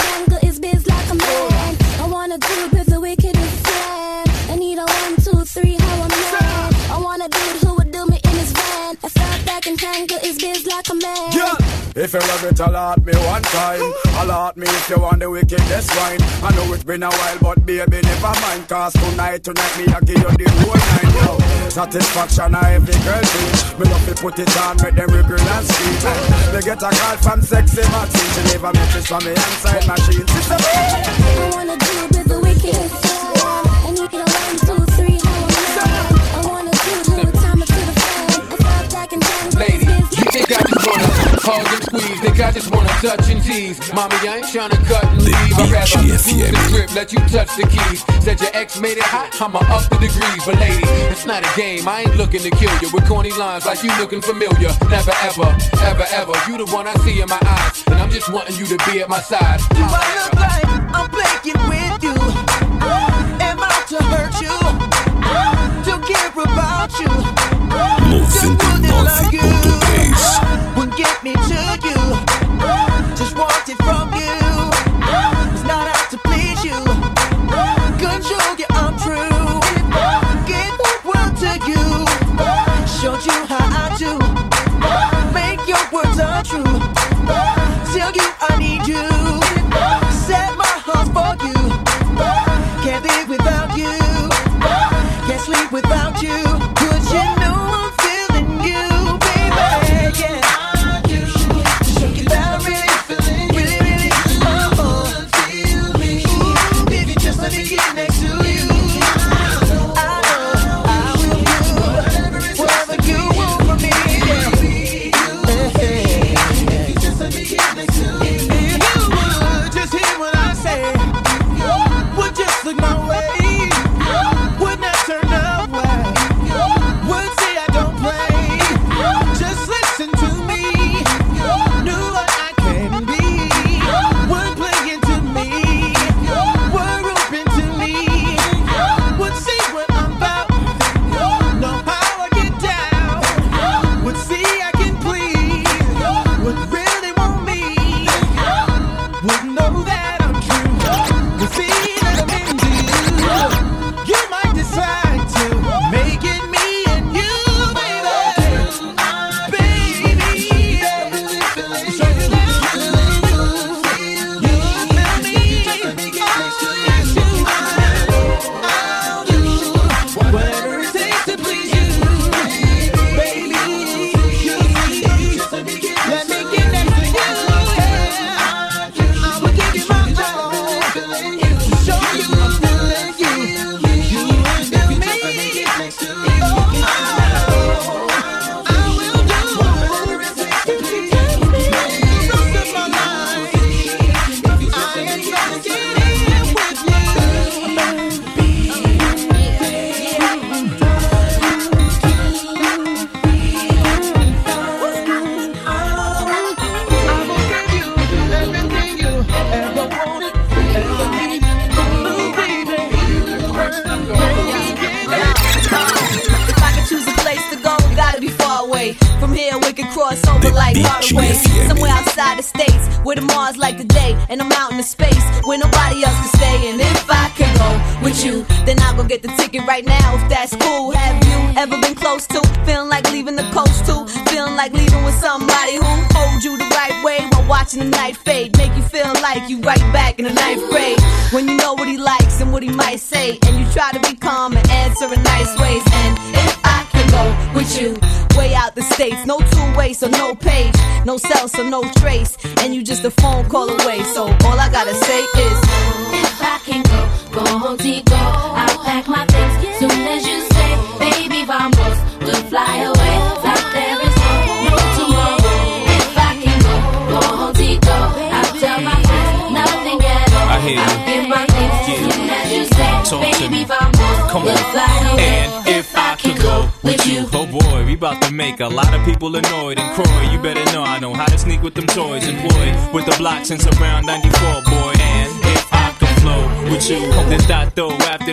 thought back is biz like a man.
Yeah. If you love it, allot me one time. Allot me if you want the wickedest wine. I know it's been a while, but baby, never mind. Cause tonight, tonight, me, I give you the whole nine, yo. Satisfaction, I every girl see. Me love to put it on, make them wiggle and scream. They get a call from sexy Maxine. She leave a message from me inside machine. Say,
I wanna do it with the wickedest
hug and squeeze? Think I just wanna touch and tease? Mommy, I ain't tryna cut and leave. I'd rather use the script, let you touch the keys. Said your ex made it hot, I'ma up the degrees. But lady, it's not a game. I ain't looking to kill you with corny lines like you looking familiar. Never ever, ever ever. You the one I see in my eyes, and I'm just wanting you to be at my side.
Do I look like I'm playing with you? Am I to hurt you? To care about you? Would get me to you. Just want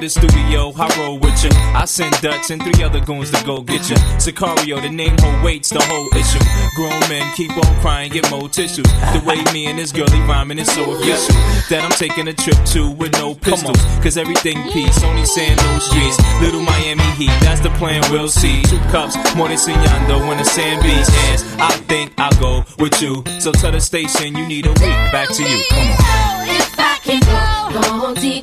to the studio, I roll with ya. I send Dutch and three other goons to go get ya. Sicario, the name who waits the whole issue. Grown men keep on crying, get more tissues. The way me and this girlie rhyming is so official that I'm taking a trip to with no pistols. Cause everything peace, only sand, no streets. Little Miami Heat, that's the plan, we'll see. Two cups, more than though when the sand beach. hands. I think I'll go with you. So tell the station you need a week. Back to you. Come on.
If I can go, go
deep.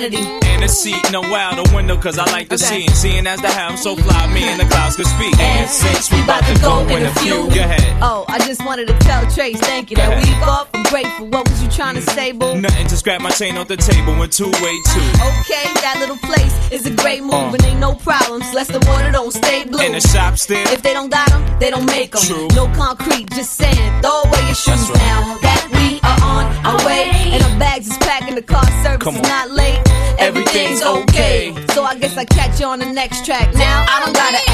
Kennedy.
In the seat, no out the window, cause I like the okay. see. Seeing as the how I'm so fly, me and the clouds could speak. And, since we about to go, go in a few, go ahead.
Oh, I just wanted to tell Trace, thank you.
Go that ahead.
we fought. I'm grateful. What was you trying to say, boo?
Nothing, to scrap my chain off the table and two way two.
Okay, that little place is a great move,
uh.
and ain't no problems. Less the water don't stay blue.
In the shop still.
If they don't got them, they don't make them.
True.
No concrete, just sand. Throw away your shoes
right.
now. That we away. And our bags is packed and the car service is not late.
Everything's okay.
So I guess I catch you on the next track. Now I don't gotta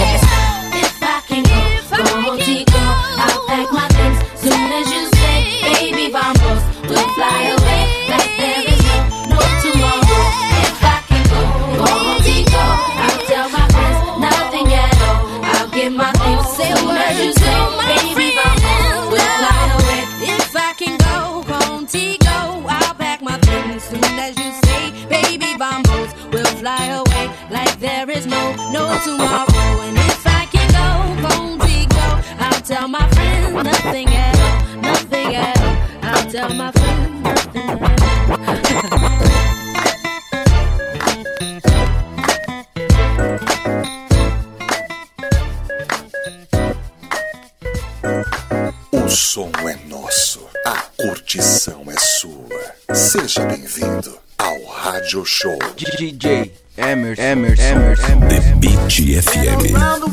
Show.
DJ Emerson. Emerson. Emerson.
The Beat FM.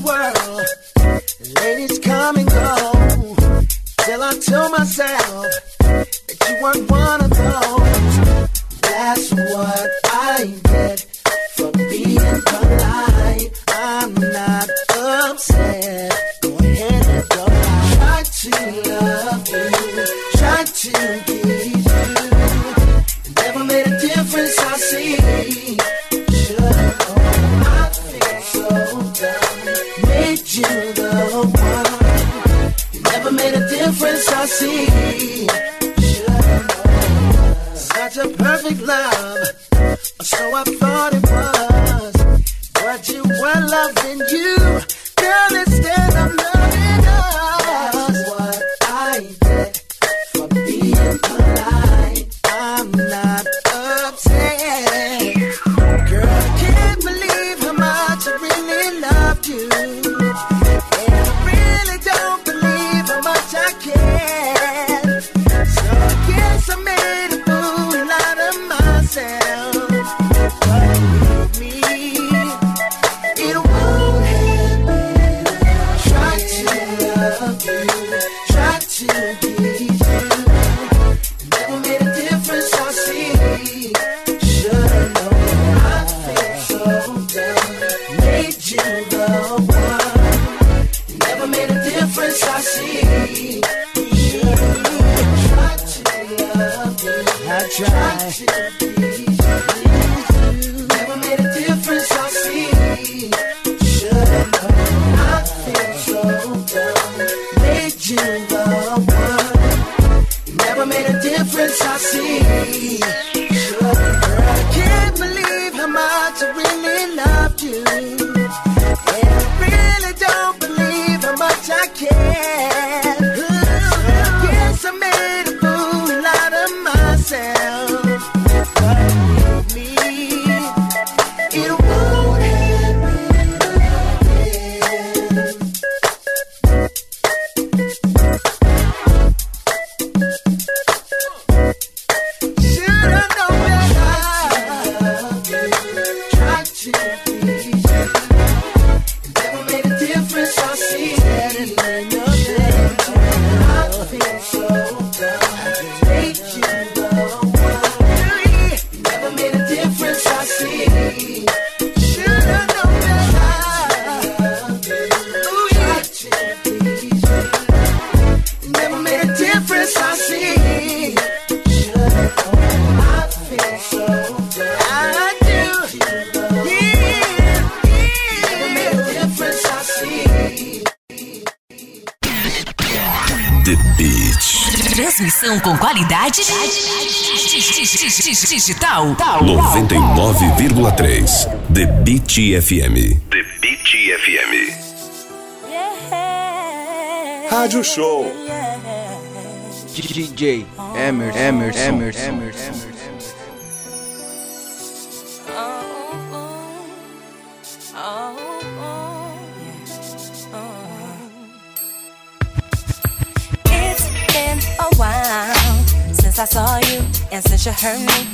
Digital
99,3 The Beat FM. The Beat FM.
Rádio Show.
DJ Emerson. Emerson. Emerson.
hurt me.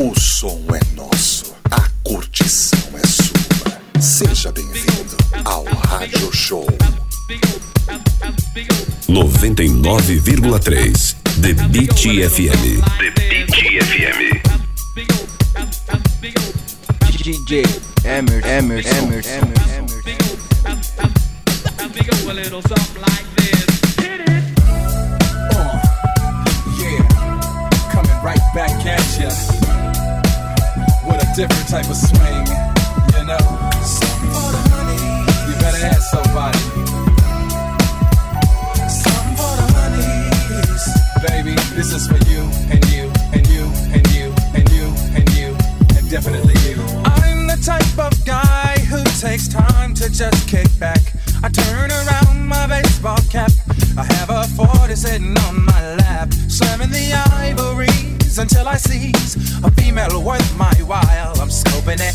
O som é nosso, a curtição é sua. Seja bem-vindo ao Rádio Show
99,3 The Beat FM. The Beat FM.
DJ Emerson, Emerson, Emerson, Emerson.
Oh, right back at ya.
different type of swing, you know. Something for the honey. You better ask somebody. Something for the honeys. Baby, this is for you and you and you and you and you and you and definitely you. I'm the type of guy who takes time to just kick back. I turn around my baseball cap. I have a 40 sitting on my lap, slamming the ivory until I seize a female worth my while. I'm scoping it,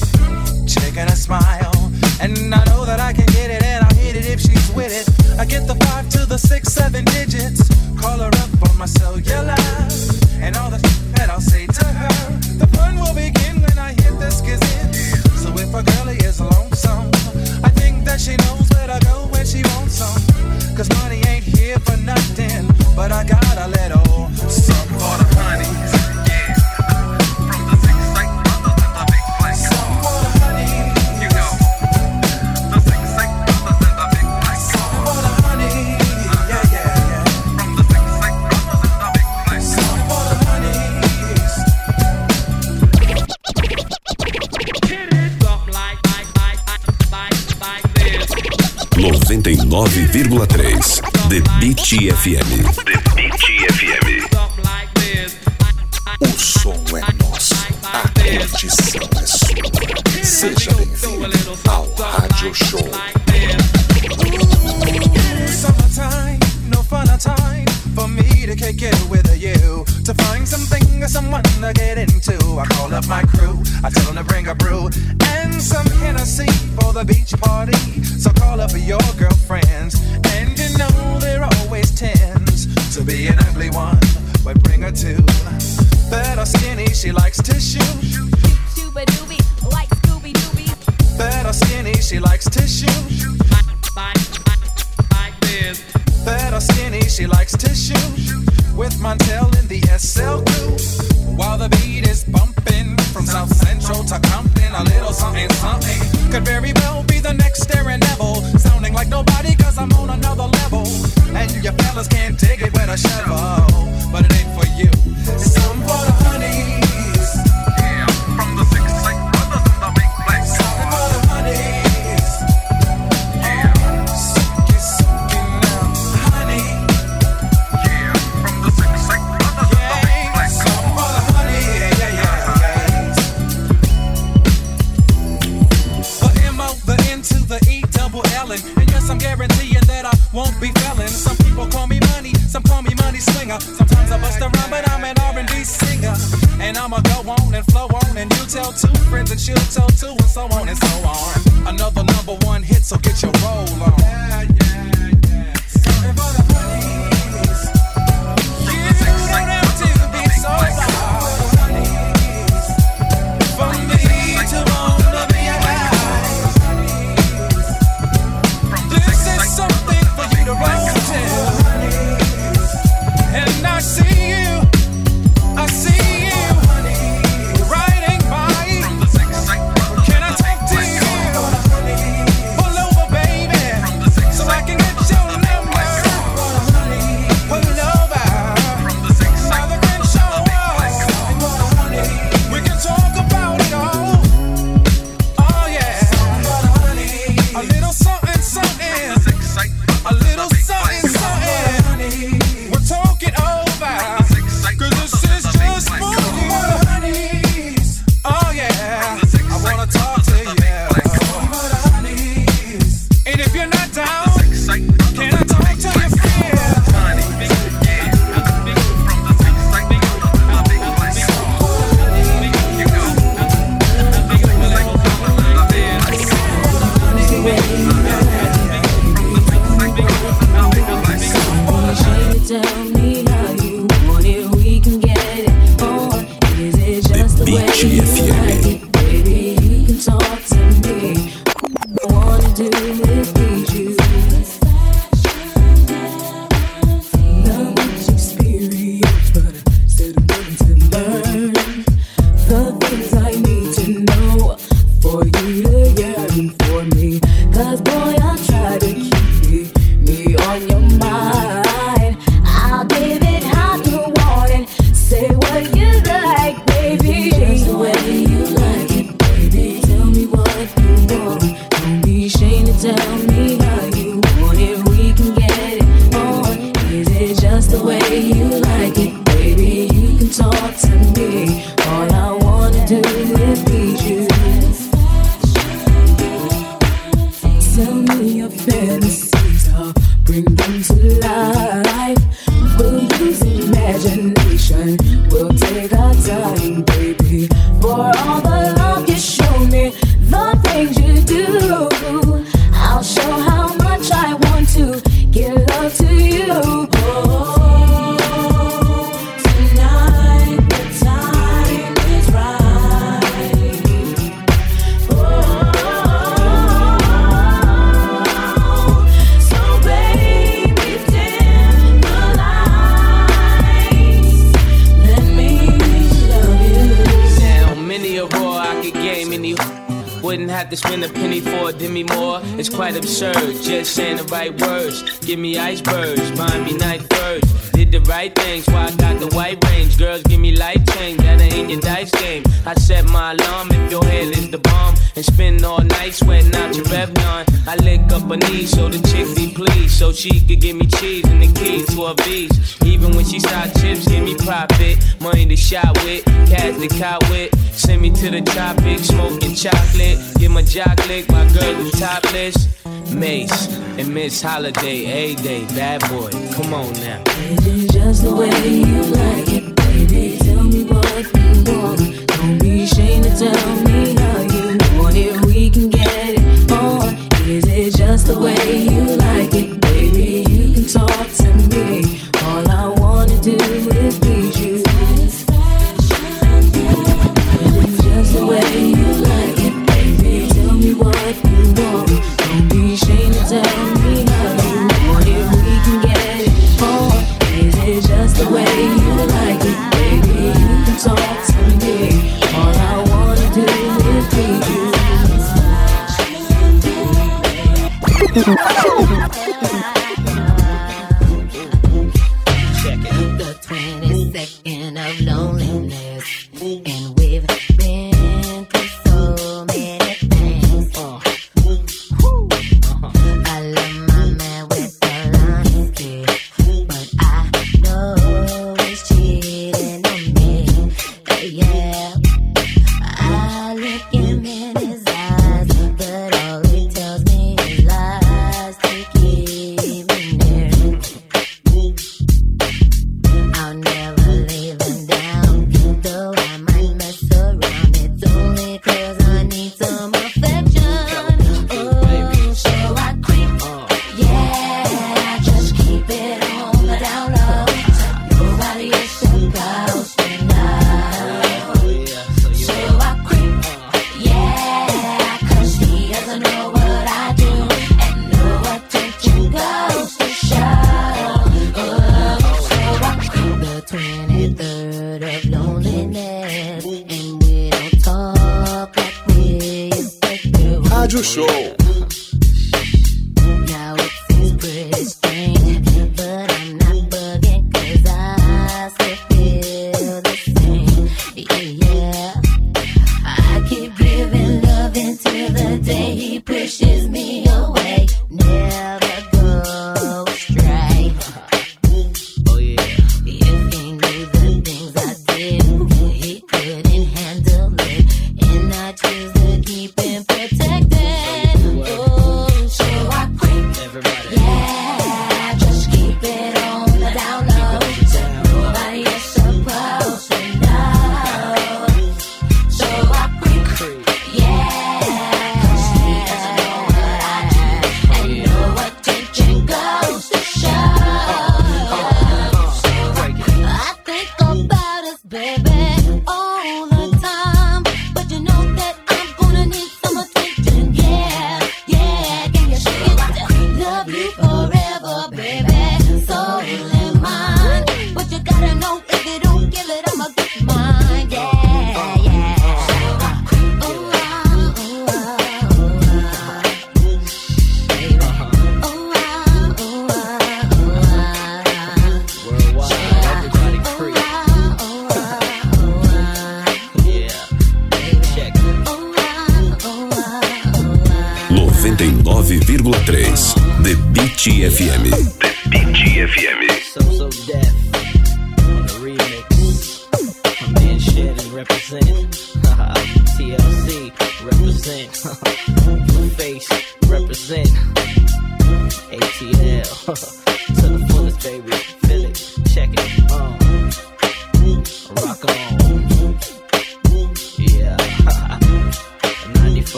checking a smile, and I know that I can get it, and I'll hit it if she's with it. I get the five to the six, seven digits, call her up on my cellular, and all the that I'll say to her. The fun will begin when I hit this gazette. So if a girlie is lonesome, I think that she knows where to go when she wants some. Cause money ain't here for nothing, but I gotta let 101,3 The
Beat FM. The Beat FM.
O som é nosso. A
condição It's
holiday, A day, bad boy. Come on now.
It is just the way you like
Show.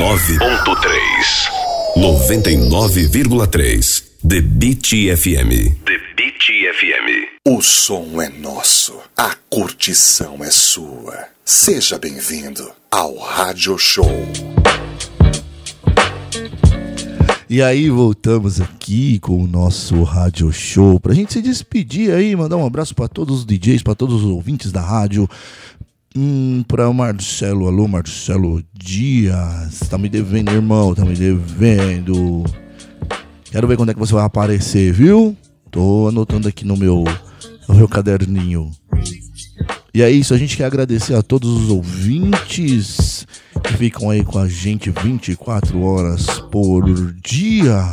99.3. 99,3. The Beat FM. The Beat FM.
O som é nosso, a curtição é sua. Seja bem-vindo ao Rádio Show.
E aí voltamos aqui com o nosso rádio show pra gente se despedir aí, mandar um abraço pra todos os DJs, pra todos os ouvintes da rádio. Hum, pra o Marcelo, alô Marcelo Dias, tá me devendo, irmão, tá me devendo. Quero ver quando é que você vai aparecer, viu? Tô anotando aqui no meu, no meu caderninho. E é isso, a gente quer agradecer a todos os ouvintes que ficam aí com a gente 24 horas por dia.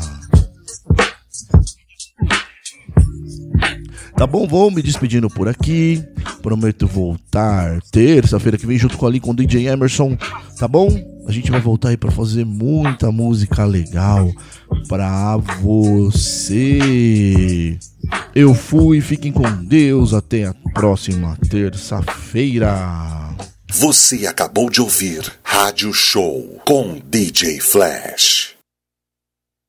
Tá bom, vou me despedindo por aqui. Prometo voltar terça-feira que vem junto com ali com o DJ Emerson, tá bom? A gente vai voltar aí pra fazer muita música legal pra você. Eu fui, fiquem com Deus, até a próxima terça-feira.
Você acabou de ouvir Rádio Show com DJ Flash.